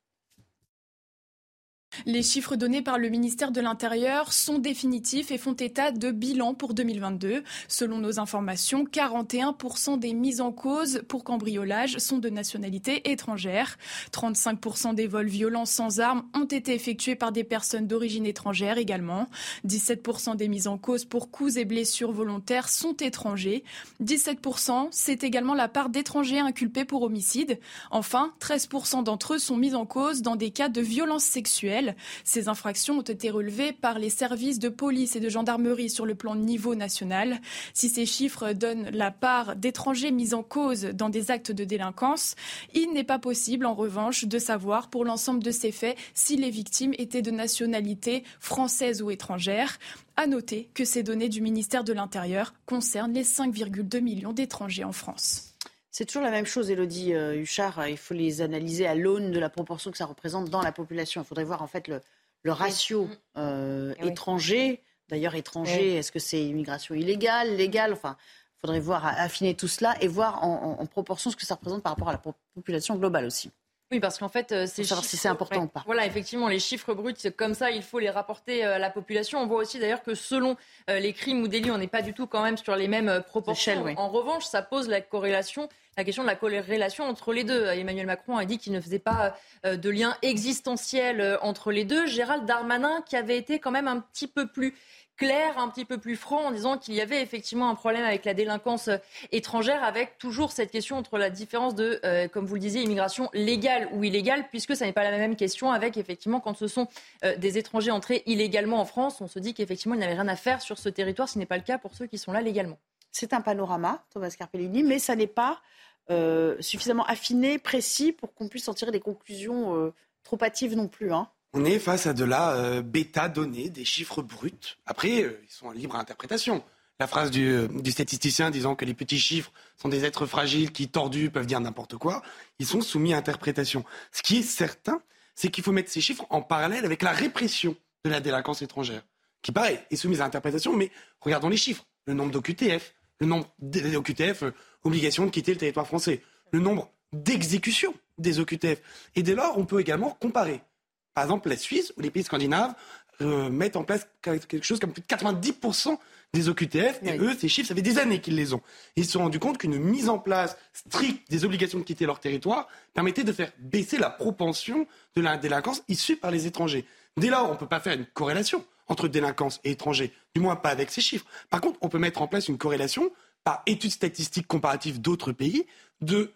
Les chiffres donnés par le ministère de l'Intérieur sont définitifs et font état de bilan pour 2022. Selon nos informations, 41% des mises en cause pour cambriolage sont de nationalité étrangère. 35% des vols violents sans armes ont été effectués par des personnes d'origine étrangère également. 17% des mises en cause pour coups et blessures volontaires sont étrangers. 17%, c'est également la part d'étrangers inculpés pour homicide. Enfin, 13% d'entre eux sont mis en cause dans des cas de violences sexuelles. Ces infractions ont été relevées par les services de police et de gendarmerie sur le plan niveau national. Si ces chiffres donnent la part d'étrangers mis en cause dans des actes de délinquance, il n'est pas possible en revanche de savoir pour l'ensemble de ces faits si les victimes étaient de nationalité française ou étrangère. À noter que ces données du ministère de l'Intérieur concernent les 5,2 millions d'étrangers en France. C'est toujours la même chose, Elodie euh, Huchard. Il faut les analyser à l'aune de la proportion que ça représente dans la population. Il faudrait voir en fait le, ratio mm. euh, eh étranger. D'ailleurs, étranger, est-ce que c'est immigration illégale, légale? Enfin, il faudrait voir, affiner tout cela et voir en, proportion ce que ça représente par rapport à la population globale aussi. Oui, parce qu'en fait, euh, c'est savoir si c'est important ou pas. Voilà, effectivement, les chiffres bruts, comme ça, il faut les rapporter à la population. On voit aussi d'ailleurs que selon les crimes ou délits, on n'est pas du tout quand même sur les mêmes proportions. En revanche, ça pose la corrélation la question de la relation entre les deux. Emmanuel Macron a dit qu'il ne faisait pas euh, de lien existentiel euh, entre les deux. Gérald Darmanin, qui avait été quand même un petit peu plus clair, un petit peu plus franc en disant qu'il y avait effectivement un problème avec la délinquance euh, étrangère, avec toujours cette question entre la différence de, comme vous le disiez, immigration légale ou illégale, puisque ça n'est pas la même question avec effectivement quand ce sont des étrangers entrés illégalement en France, on se dit qu'effectivement il n'avait rien à faire sur ce territoire, ce n'est pas le cas pour ceux qui sont là légalement. C'est un panorama, Thomas Carpellini, mais ça n'est pas euh, suffisamment affiné, précis pour qu'on puisse en tirer des conclusions euh, trop hâtives non plus. Hein. On est face à de la euh, bêta donnée, des chiffres bruts. Après, ils sont en libre interprétation. La phrase du, statisticien disant que les petits chiffres sont des êtres fragiles qui, tordus, peuvent dire n'importe quoi, ils sont soumis à interprétation. Ce qui est certain, c'est qu'il faut mettre ces chiffres en parallèle avec la répression de la délinquance étrangère, qui, pareil, est soumise à interprétation, mais regardons les chiffres. Le nombre d'OQTF, le nombre d'OQTF, euh, obligation de quitter le territoire français, le nombre d'exécutions des OQTF. Et dès lors, on peut également comparer. Par exemple, la Suisse ou les pays scandinaves euh, mettent en place quelque chose comme plus de 90% des OQTF, et eux, ces chiffres, ça fait des années qu'ils les ont. ils se sont rendus compte qu'une mise en place stricte des obligations de quitter leur territoire permettait de faire baisser la propension de la délinquance issue par les étrangers. Dès lors, on ne peut pas faire une corrélation entre délinquance et étrangers, du moins pas avec ces chiffres. Par contre, on peut mettre en place une corrélation par études statistiques comparatives d'autres pays de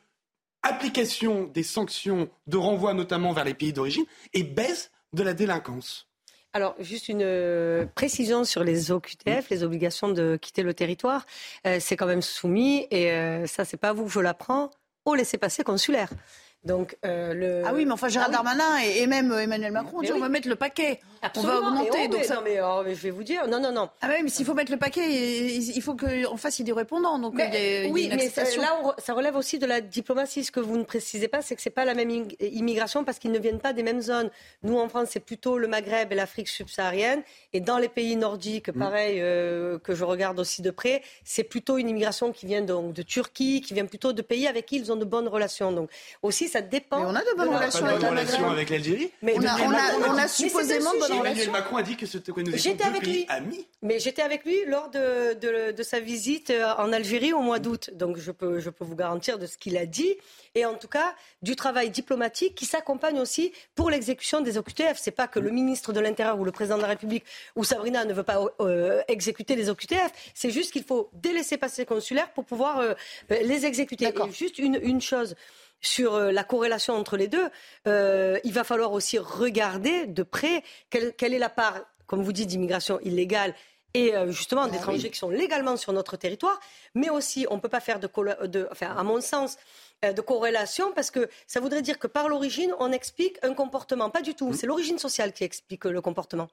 application des sanctions de renvoi notamment vers les pays d'origine et baisse de la délinquance. Alors, juste une euh, précision sur les OQTF, les obligations de quitter le territoire. Euh, c'est quand même soumis, et euh, ça, c'est pas vous que je l'apprends, au laissez-passer consulaire. Donc, euh, le... Ah oui, mais enfin Gérald ah Darmanin et, même euh, Emmanuel Macron on va mettre le paquet. On va augmenter. donc ça... Oh, mais, je vais vous dire, non, non, non. Ah oui, mais s'il faut mettre le paquet, il faut qu'en face il y des répondants. Donc oui, mais là, ça relève aussi de la diplomatie. Ce que vous ne précisez pas, c'est que c'est pas la même immigration parce qu'ils ne viennent pas des mêmes zones. Nous, en France, c'est plutôt le Maghreb et l'Afrique subsaharienne. Et dans les pays nordiques, mm. pareil, euh, que je regarde aussi de près, c'est plutôt une immigration qui vient donc de Turquie, qui vient plutôt de pays avec qui ils ont de bonnes relations. Donc aussi, ça dépend. Mais on a de bonnes relations, avec, l'Algérie. Mais on a, supposément de bonnes relations. Emmanuel Macron a dit que c'était nous étions avec pays lui. amis. Mais j'étais avec lui lors de, de, sa visite euh, en Algérie au mois d'août. Donc je peux, je peux vous garantir de ce qu'il a dit. Et en tout cas, du travail diplomatique qui s'accompagne aussi pour l'exécution des OQTF. C'est pas que le ministre de l'Intérieur ou le président de la République ou Sabrina ne veut pas euh, exécuter les OQTF. C'est juste qu'il faut délaisser passer consulaire pour pouvoir euh, les exécuter. Et juste une, une chose sur euh, la corrélation entre les deux, euh, il va falloir aussi regarder de près quelle, est la part, comme vous dites, d'immigration illégale et euh, justement ah d'étrangers qui sont légalement sur notre territoire, mais aussi on ne peut pas faire de, de enfin, à mon sens, de corrélation parce que ça voudrait dire que par l'origine, on explique un comportement. Pas du tout. Mmh. C'est l'origine sociale qui explique le comportement.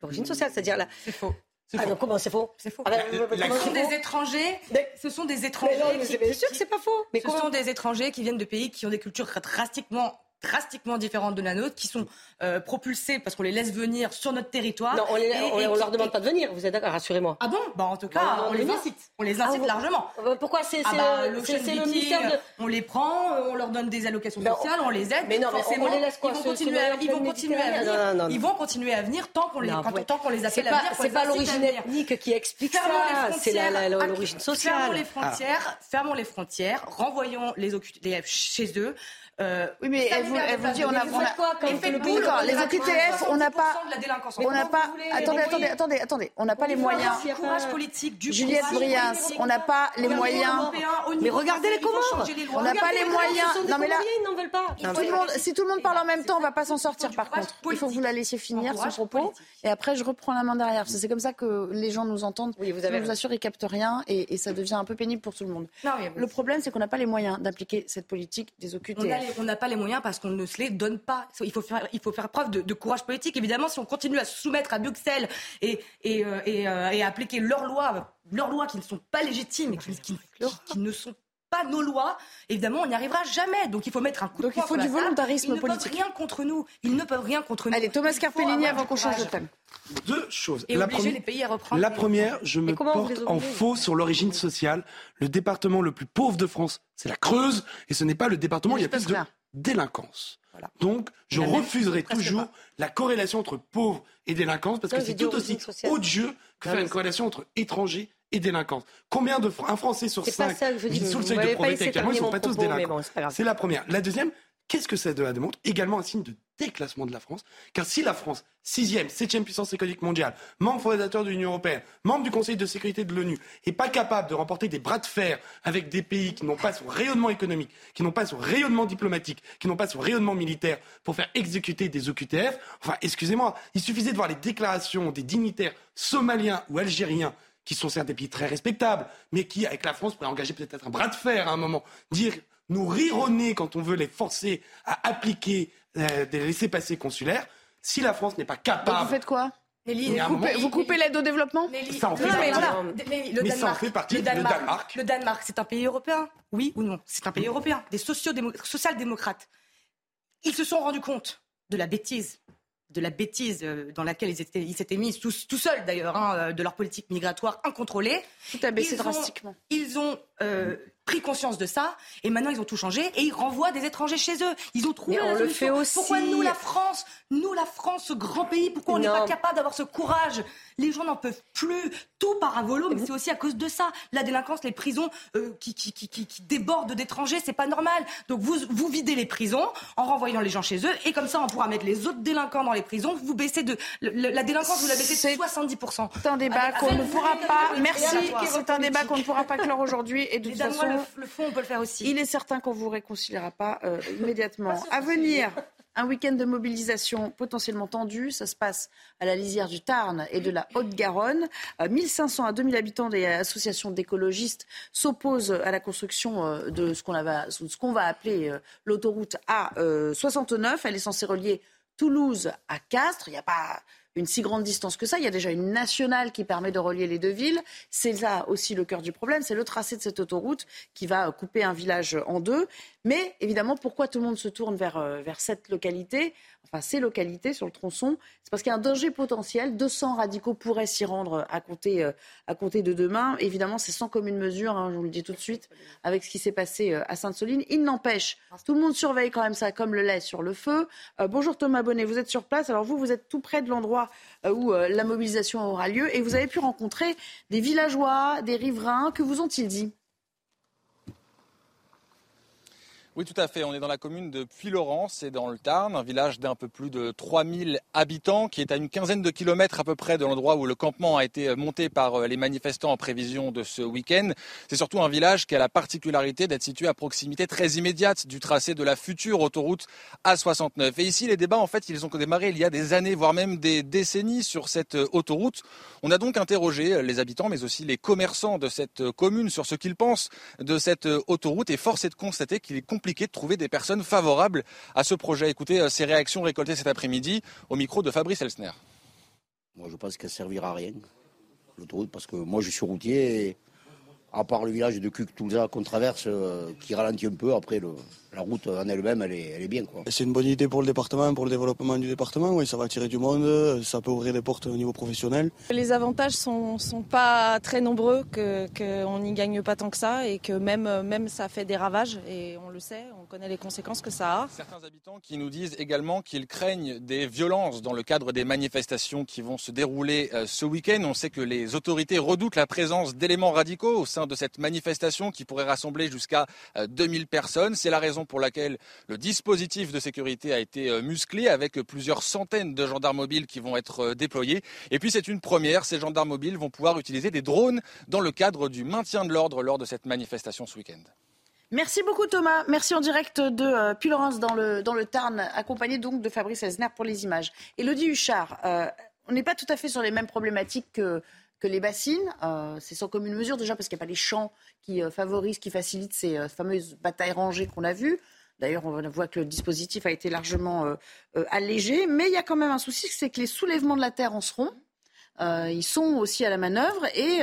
L'origine sociale, c'est-à-dire la. C'est faux. Ah non, comment c'est faux C'est faux. Ah ben, ce sont des étrangers. Ce sont des étrangers. Mais bien sûr que c'est pas faux. Mais ce sont des étrangers qui viennent de pays qui ont des cultures drastiquement drastiquement différentes de la nôtre, qui sont euh, propulsées parce qu'on les laisse venir sur notre territoire. Non, on, les, on, leur demande pas de venir, vous êtes d'accord, rassurez-moi. Ah bon? Bah en tout cas, bah, on, les incite. On les incite ah, largement. Euh, pourquoi c'est ah bah, le ministère de... On les prend, on leur donne des allocations ben, sociales, on les aide. Mais non, forcément, on les laisse quoi Ils vont continuer, à, ils vont continuer à venir. Ils vont continuer à venir tant qu'on les, tant qu'on les appelle à venir. C'est pas l'origine ethnique qui explique ça, c'est l'origine sociale. Fermons les frontières, fermons les frontières, renvoyons les chez eux. Euh, oui, mais vous, elle vous dit, on a, on a quoi comme le les OQTF, on n'a pas, on n'a pas, attendez, attendez, attendez, attendez, on n'a pas les moyens. Courage politique du Juliette Briens, on n'a pas les moyens. Mais regardez les commandes. On n'a pas les moyens. Non mais là, ils n'en veulent pas. Si tout le monde parle en même temps, on va pas s'en sortir. Par contre, il faut que vous la laissiez finir son propos, et après je reprends la main derrière. C'est comme ça que les gens nous entendent. Je vous assure, ils captent rien, et ça devient un peu pénible pour tout le monde. Le problème, c'est qu'on n'a pas les moyens d'appliquer cette politique des OQTF on n'a pas les moyens parce qu'on ne se les donne pas. Il faut faire, il faut faire preuve de, courage politique. Évidemment, si on continue à se soumettre à Bruxelles et, et, euh, euh, et, à appliquer leurs lois, leurs lois qui ne sont pas légitimes et qui, qui, ne sont pas nos lois, évidemment, on n'y arrivera jamais. Donc il faut mettre un coup de poing il faut du volontarisme politique. Ils ne peuvent rien contre nous. Ils ne peuvent rien contre nous. Allez, Thomas Carpellini avant qu'on change de thème. Deux choses. Et la, obliger les pays à reprendre la première, je me porte en faux sur l'origine sociale. Le département le plus pauvre de France, c'est la Creuse, et ce n'est pas le département où il y a plus de délinquance. Donc, je refuserai toujours la corrélation entre pauvre et délinquance parce que c'est tout aussi odieux que faire une corrélation entre étrangers et délinquance. Combien de un Français sur cinq vit sous le seuil de pauvreté actuellement Ils ne sont pas tous délinquants. c'est la première. La deuxième, Qu'est-ce que ça démontre? Également un signe de déclassement de la France. Car si la France, sixième, septième puissance économique mondiale, membre fondateur de l'Union européenne, membre du Conseil de sécurité de l'ONU, n'est pas capable de remporter des bras de fer avec des pays qui n'ont pas son rayonnement économique, qui n'ont pas son rayonnement diplomatique, qui n'ont pas son rayonnement militaire pour faire exécuter des OQTF, enfin, excusez-moi, il suffisait de voir les déclarations des dignitaires somaliens ou algériens qui sont certes des pays très respectables, mais qui, avec la France, pourraient engager peut-être un bras de fer à un moment, dire nous rironner quand on veut les forcer à appliquer euh, des laissés-passer consulaires, si la France n'est pas capable. vous faites quoi vous, coupez, l'aide au développement Ça en fait, partie. le Danemark, fait partie. Le Danemark, le Danemark c'est un pays européen Oui ou non C'est un pays européen. Des social-démocrates. Ils se sont rendus compte de la bêtise de la bêtise euh, dans laquelle ils étaient, ils s'étaient mis tout, tout seuls d'ailleurs, hein, euh, de leur politique migratoire incontrôlée. Tout a baissé drastiquement. ils ont pris conscience de ça et maintenant ils ont tout changé et ils renvoient des étrangers chez eux. Ils ont trouvé on le fait aussi. Pourquoi nous la France, nous la France, ce grand pays, pourquoi on n'est pas capable d'avoir ce courage? Les gens n'en peuvent plus, tout par un volo, mais c'est aussi à cause de ça. La délinquance, les prisons euh, qui, qui, qui, qui, débordent d'étrangers, c'est pas normal. Donc vous vous videz les prisons en renvoyant les gens chez eux et comme ça on pourra mettre les autres délinquants dans les prisons. Vous baissez de la délinquance, vous la baissez de 70 C'est un débat qu'on ne pourra pas. Merci. C'est un débat qu'on ne pourra pas clore aujourd'hui et de toute façon le, fond, on peut le faire aussi. Il est certain qu'on vous réconciliera pas euh, [LAUGHS] immédiatement. à venir, [LAUGHS] un week-end de mobilisation potentiellement tendu. Ça se passe à la lisière du Tarn et de la Haute-Garonne. 1500 euh, à 2000 habitants des associations d'écologistes s'opposent à la construction euh, de ce qu'on va, va, appeler l'autoroute A69. Elle est censée relier Toulouse à Castres. Il n'y a pas une si grande distance que ça. Il y a déjà une nationale qui permet de relier les deux villes. C'est là aussi le cœur du problème, c'est le tracé de cette autoroute qui va couper un village en deux. Mais évidemment, pourquoi tout le monde se tourne vers, euh, cette localité enfin ces localités sur le tronçon, c'est parce qu'il y a un danger potentiel. 200 radicaux pourraient s'y rendre à compter, euh, à compter de demain. Évidemment, c'est sans commune mesure, hein, je vous le dis tout de suite, avec ce qui s'est passé euh, à Sainte-Soline. Il n'empêche, tout le monde surveille quand même ça comme le lait sur le feu. Bonjour Thomas Bonnet, vous êtes sur place. Alors vous, vous êtes tout près de l'endroit où la mobilisation aura lieu et vous avez pu rencontrer des villageois, des riverains. Que vous ont-ils dit? Oui, tout à fait. On est dans la commune de Puy-Laurent, c'est dans le Tarn, un village d'un peu plus de 3000 habitants qui est à une quinzaine de kilomètres à peu près de l'endroit où le campement a été monté par euh, les manifestants en prévision de ce week-end. C'est surtout un village qui a la particularité d'être situé à proximité très immédiate du tracé de la future autoroute A69. Et ici, les débats, en fait, ils ont démarré il y a des années, voire même des décennies sur cette euh, autoroute. On a donc interrogé les habitants, mais aussi les commerçants de cette euh, commune sur ce qu'ils pensent de cette autoroute et force est de constater qu'il est compliqué de trouver des personnes favorables à ce projet. Écoutez euh, ces réactions récoltées cet après-midi au micro de Fabrice Elsner. Moi, je pense qu'elle servira à rien, l'autoroute, parce que moi, je suis routier. À part le village de Cuc-Toulza qu'on traverse, euh, qui ralentit un peu. Après, le, la route en elle-même, elle est, elle est bien. C'est une bonne idée pour le département, pour le développement du département. Oui, ça va attirer du monde, ça peut ouvrir des portes au niveau professionnel. Les avantages sont, sont pas très nombreux, qu'on n'y gagne pas tant que ça et que même, même ça fait des ravages et on le sait, on connaît les conséquences que ça a. Certains habitants qui nous disent également qu'ils craignent des violences dans le cadre des manifestations qui vont se dérouler euh, ce week-end. On sait que les autorités redoutent la présence d'éléments radicaux au sein de cette manifestation qui pourrait rassembler jusqu'à 2000 euh, personnes. C'est la raison pour laquelle le dispositif de sécurité a été euh, musclé avec plusieurs centaines de gendarmes mobiles qui vont être euh, déployés. Et puis c'est une première, ces gendarmes mobiles vont pouvoir utiliser des drones dans le cadre du maintien de l'ordre lors de cette manifestation ce week-end. Merci beaucoup Thomas. Merci en direct de euh, dans le, dans le Tarn, accompagné donc de Fabrice Esner pour les images. Elodie Huchard, on n'est pas tout à fait sur les mêmes problématiques que, que les bassines. c'est sans commune mesure déjà parce qu'il n'y a pas les champs qui euh, favorise, qui facilite ces euh, fameuses batailles rangées qu'on a vues. D'ailleurs, on voit que le dispositif a été largement euh, allégé, mais il y a quand même un souci, c'est que les soulèvements de la terre en seront. ils sont aussi à la manœuvre et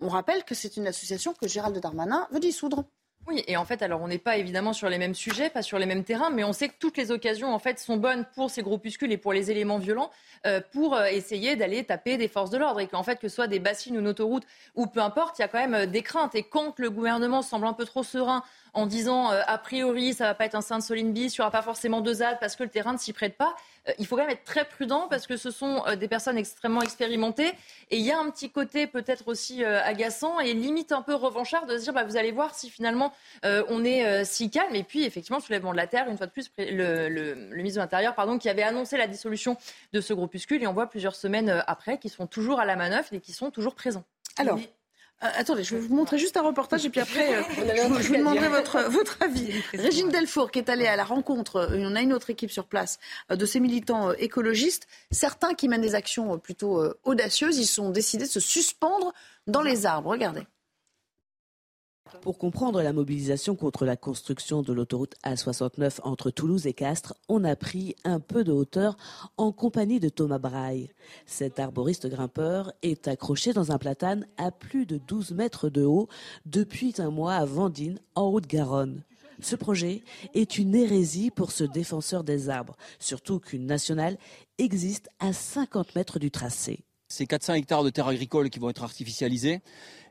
on rappelle que c'est une association que Gérald Darmanin veut dissoudre. Oui, et en fait, alors on n'est pas évidemment sur les mêmes sujets, pas sur les mêmes terrains, mais on sait que toutes les occasions en fait sont bonnes pour ces groupuscules et pour les éléments violents euh, pour euh, essayer d'aller taper des forces de l'ordre et qu'en fait que ce soit des bassines ou une autoroute ou peu importe, il y a quand même euh, des craintes. Et quand le gouvernement semble un peu trop serein en disant a priori ça va pas être un Sainte-Soline bis, il n'y aura pas forcément deux ZAD parce que le terrain ne s'y prête pas. Euh, il faut quand même être très prudent parce que ce sont euh, des personnes extrêmement expérimentées. Et il y a un petit côté peut-être aussi euh, agaçant et limite un peu revanchard de se dire bah, vous allez voir si finalement on est si calme. Et puis effectivement, soulèvement de la Terre, une fois de plus, le, le, ministre de l'Intérieur pardon, qui avait annoncé la dissolution de ce groupuscule. Et on voit plusieurs semaines après qu'ils sont toujours à la manœuvre et qui sont toujours présents. Alors, euh, attendez, je vais vous montrer juste un reportage et puis après, euh, [LAUGHS] je, vous demanderai votre, [LAUGHS] votre avis. Régine Delfour, qui est allée à la rencontre, euh, on a une autre équipe sur place, de ces militants écologistes. Certains qui mènent des actions plutôt audacieuses, ils sont décidés de se suspendre dans les arbres. Regardez. Pour comprendre la mobilisation contre la construction de l'autoroute A69 entre Toulouse et Castres, on a pris un peu de hauteur en compagnie de Thomas Braille. Cet arboriste grimpeur est accroché dans un platane à plus de 12 mètres de haut depuis un mois à Vendine, en Haute-Garonne. Ce projet est une hérésie pour ce défenseur des arbres, surtout qu'une nationale existe à 50 mètres du tracé. C'est 400 hectares de terres agricoles qui vont être artificialisés.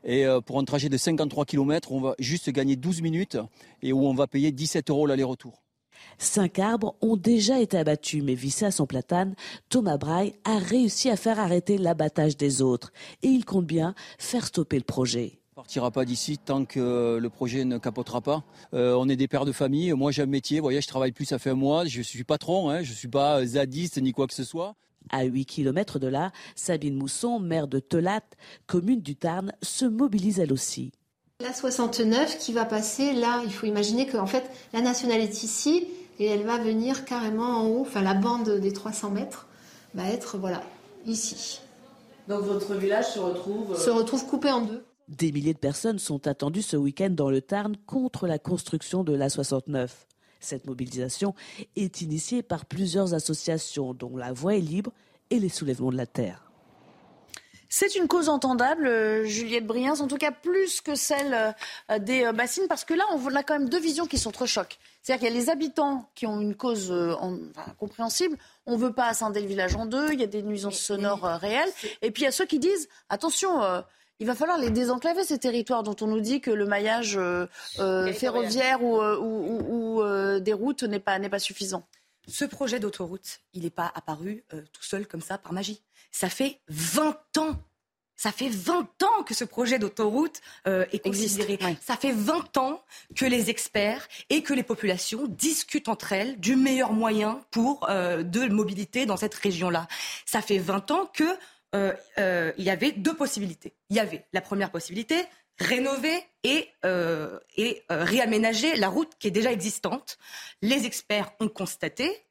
Et euh, pour un trajet de 53 km, on va juste gagner 12 minutes et où on va payer 17 euros l'aller-retour. Cinq arbres ont déjà été abattus, mais vissé à son platane, Thomas Braille a réussi à faire arrêter l'abattage des autres. Et il compte bien faire stopper le projet. On ne partira pas d'ici tant que le projet ne capotera pas. Euh, on est des pères de famille. Moi, j'ai un métier. Vous voyez, je travaille plus, ça fait un mois. Je suis patron. Hein, je ne suis pas zadiste ni quoi que ce soit. À 8 km de là, Sabine Mousson, maire de Telat, commune du Tarn, se mobilise elle aussi. La 69 qui va passer là, il faut imaginer qu'en fait la nationale est ici et elle va venir carrément en haut, enfin la bande des 300 mètres va être voilà ici. Donc votre village se retrouve se retrouve coupé en deux. Des milliers de personnes sont attendues ce week-end dans le Tarn contre la construction de la 69. Cette mobilisation est initiée par plusieurs associations, dont La Voix est libre et les soulèvements de la terre. C'est une cause entendable, euh, Juliette Briens, en tout cas plus que celle euh, des euh, bassines, parce que là, on a quand même deux visions qui chocs. C'est-à-dire qu'il y a les habitants qui ont une cause compréhensible. On ne veut pas scinder le village en deux, il y a des nuisances sonores réelles. Et puis il y a ceux qui disent attention, il va falloir les désenclaver, ces territoires dont on nous dit que le maillage euh, euh, ferroviaire ou, euh, des routes n'est pas, pas suffisant. Ce projet d'autoroute, il n'est pas apparu tout seul comme ça par magie. Ça fait 20 ans ça fait 20 ans que ce projet d'autoroute est considéré. Ça fait 20 ans que les experts et que les populations discutent entre elles du meilleur moyen pour de mobilité dans cette région-là. Ça fait 20 ans que euh, euh, il y avait deux possibilités. Il y avait la première possibilité, rénover et, euh, réaménager la route qui est déjà existante. Les experts ont constaté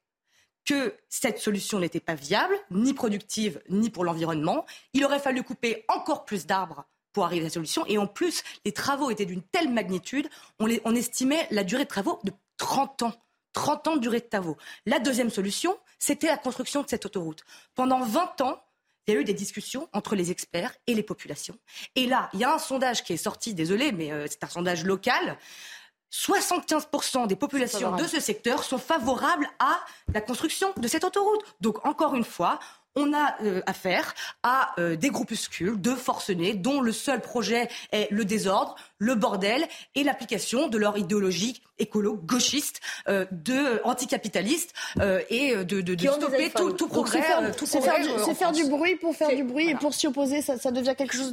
que cette solution n'était pas viable, ni productive, ni pour l'environnement. Il aurait fallu couper encore plus d'arbres pour arriver à la solution. Et en plus, les travaux étaient d'une telle magnitude, on, on estimait la durée de travaux de 30 ans. 30 ans de durée de travaux. La deuxième solution, c'était la construction de cette autoroute. Pendant 20 ans, il y a eu des discussions entre les experts et les populations. Et là, il y a un sondage qui est sorti, désolé, mais euh, c'est un sondage local. 75% des populations de ce secteur sont favorables à la construction de cette autoroute. Donc, encore une fois, on a euh, affaire à euh, des groupuscules de forcenés dont le seul projet est le désordre, le bordel et l'application de leur idéologie écolo-gauchiste, euh, de anticapitaliste et de, de, de stopper tout, tout, progrès. C'est faire, faire, faire, du bruit pour faire du bruit et pour s'y opposer, ça, ça, devient quelque chose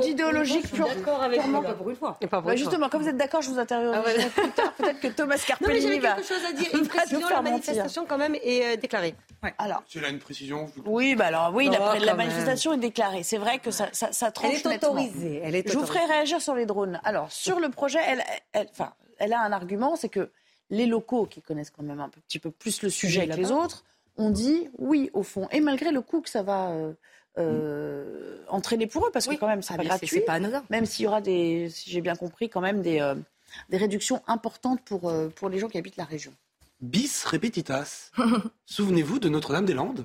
d'idéologique pure, purement. Pas pour une fois. Pas justement, quand vous êtes d'accord, je vous interrogerai ah, [LAUGHS] plus tard. Peut-être que Thomas Carpelli va. quelque chose à dire. [LAUGHS] Une précision, la manifestation quand même est déclarée. Alors. C'est là une précision. Oui, bah alors oui, la, manifestation est déclarée. C'est vrai que ça, ça, ça tranche Elle est autorisée. Elle est Je vous ferai réagir sur les drones. Alors sur le projet, elle, elle, enfin, elle a un argument, c'est que les locaux qui connaissent quand même un petit peu plus le sujet que les autres ont dit oui au fond. Et malgré le coût que ça va euh, euh, entraîner pour eux, parce que quand même c'est ah, pas gratuit. Pas anodin. Même s'il y aura des, si j'ai bien compris, quand même des, euh, des réductions importantes pour, pour les gens qui habitent la région bis repetitas. [LAUGHS] Souvenez-vous de Notre-Dame-des-Landes?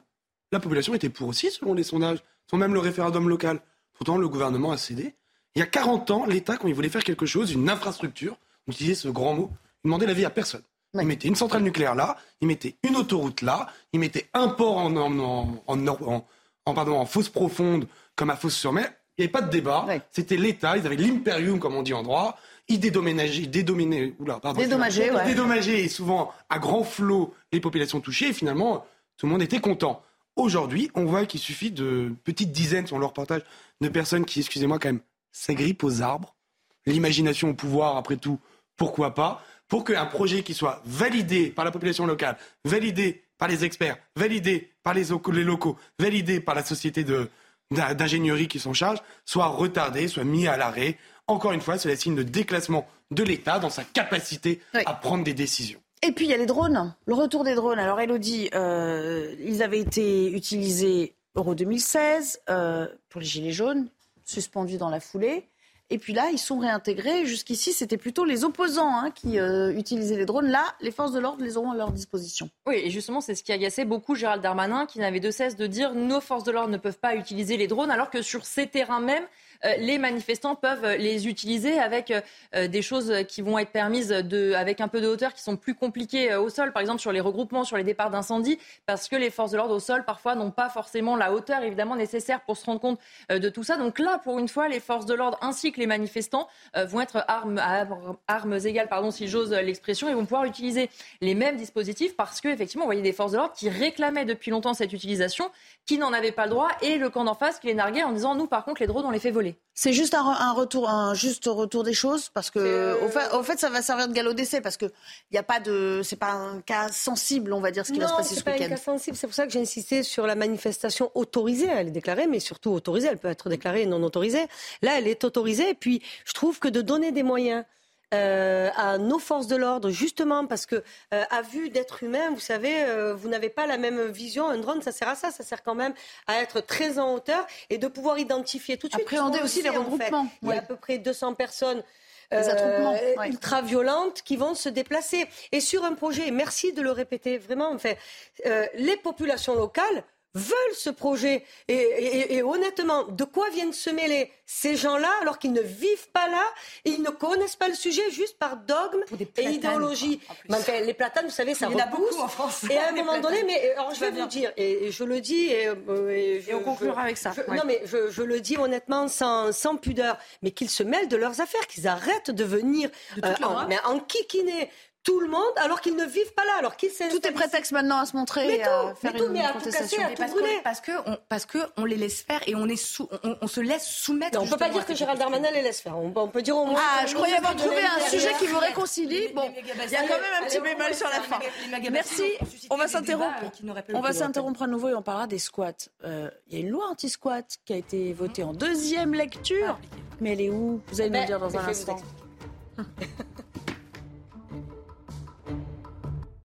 La population était pour aussi, selon les sondages, sans même le référendum local. Pourtant, le gouvernement a cédé. Il y a 40 ans, l'État, quand il voulait faire quelque chose, une infrastructure, on utilisait ce grand mot, il demandait l'avis à personne. Il mettait une centrale nucléaire là, il mettait une autoroute là, il mettait un port en, en, en, pardon, en fosse profonde comme à Fosse-sur-Mer. Il n'y avait pas de débat. C'était l'État, ils avaient l'imperium, comme on dit en droit il dédommageait, dédominé, oula, pardon, ouais. et souvent à grand flot les populations touchées. Et finalement, tout le monde était content. Aujourd'hui, on voit qu'il suffit de petites dizaines, sur leur reportage, de personnes qui, excusez-moi quand même, s'agrippent aux arbres. L'imagination au pouvoir, après tout, pourquoi pas? Pour qu'un projet qui soit validé par la population locale, validé par les experts, validé par les, locaux, validé par la société d'ingénierie qui s'en charge, soit retardé, soit mis à l'arrêt encore une fois, c'est le signe de déclassement de l'État dans sa capacité à prendre des décisions. Et puis il y a les drones, le retour des drones. Alors Elodie, euh, ils avaient été utilisés Euro 2016 euh, pour les Gilets jaunes, suspendus dans la foulée. Et puis là, ils sont réintégrés. Jusqu'ici, c'était plutôt les opposants hein, qui euh, utilisaient les drones. Là, les forces de l'ordre les auront à leur disposition. Oui, et justement, c'est ce qui agaçait beaucoup Gérald Darmanin, qui n'avait de cesse de dire nos forces de l'ordre ne peuvent pas utiliser les drones, alors que sur ces terrains même, les manifestants peuvent les utiliser avec euh, des choses qui vont être permises de, avec un peu de hauteur qui sont plus compliquées euh, au sol, par exemple sur les regroupements, sur les départs d'incendie, parce que les forces de l'ordre au sol parfois n'ont pas forcément la hauteur évidemment nécessaire pour se rendre compte de tout ça. Donc là, pour une fois, les forces de l'ordre ainsi que les manifestants vont être armes, armes égales, pardon, si j'ose l'expression, et vont pouvoir utiliser les mêmes dispositifs parce que effectivement, vous voyez des forces de l'ordre qui réclamaient depuis longtemps cette utilisation, qui n'en avaient pas le droit, et le camp d'en face qui les narguait en disant nous, par contre, les drones, on les fait voler. C'est juste un, retour, un juste retour des choses parce que au, fait, ça va servir de galop d'essai parce que il n'y a pas de, c'est pas un cas sensible, on va dire ce qui va se passer ce week-end. c'est pas un cas sensible. C'est pour ça que j'ai insisté sur la manifestation autorisée. Elle est déclarée, mais surtout autorisée. Elle peut être déclarée non autorisée. Là, elle est autorisée. Et puis, je trouve que de donner des moyens euh, à nos forces de l'ordre, justement parce que euh, à vue d'être humain, vous savez, euh, vous n'avez pas la même vision. Un drone, ça sert à ça, ça sert quand même à être très en hauteur et de pouvoir identifier tout de suite. Appréhender aussi les regroupements. Il y a à peu près 200 personnes. Euh, ultra violentes qui vont se déplacer. Et sur un projet, merci de le répéter vraiment, enfin, les populations locales veulent ce projet. Et, honnêtement, de quoi viennent se mêler ces gens-là alors qu'ils ne vivent pas là et ils ne connaissent pas le sujet juste par dogme et idéologie? Les platanes, vous savez, ça repousse. en France. Et à un moment donné, mais alors [LAUGHS] je vais vous dire, et, je le dis, et, euh, on conclura avec ça. Non, mais je, le dis honnêtement, sans, sans pudeur, mais qu'ils se mêlent de leurs affaires, qu'ils arrêtent de venir euh, en, mais en kikiner tout le monde alors qu'ils ne vivent pas là, alors qu'ils Tout est prétexte maintenant à se montrer mais et à faire mais tout, une mais à contestation. Tout casser, à tout parce, que, on, parce que on les laisse faire et on, est sous, on, se laisse soumettre. on ne peut pas dire que Gérald Darmanin les laisse faire. On, peut dire au moins. Ah, je croyais avoir trouvé un sujet qui vous réconcilie. Bon, il y a quand même un petit bémol sur la fin. Merci. On va s'interrompre. On va s'interrompre à nouveau et on parlera des squats. Euh, il y a une loi anti-squat qui a été votée en deuxième lecture. Mais elle est où? Vous allez nous dire dans un instant. [LAUGHS]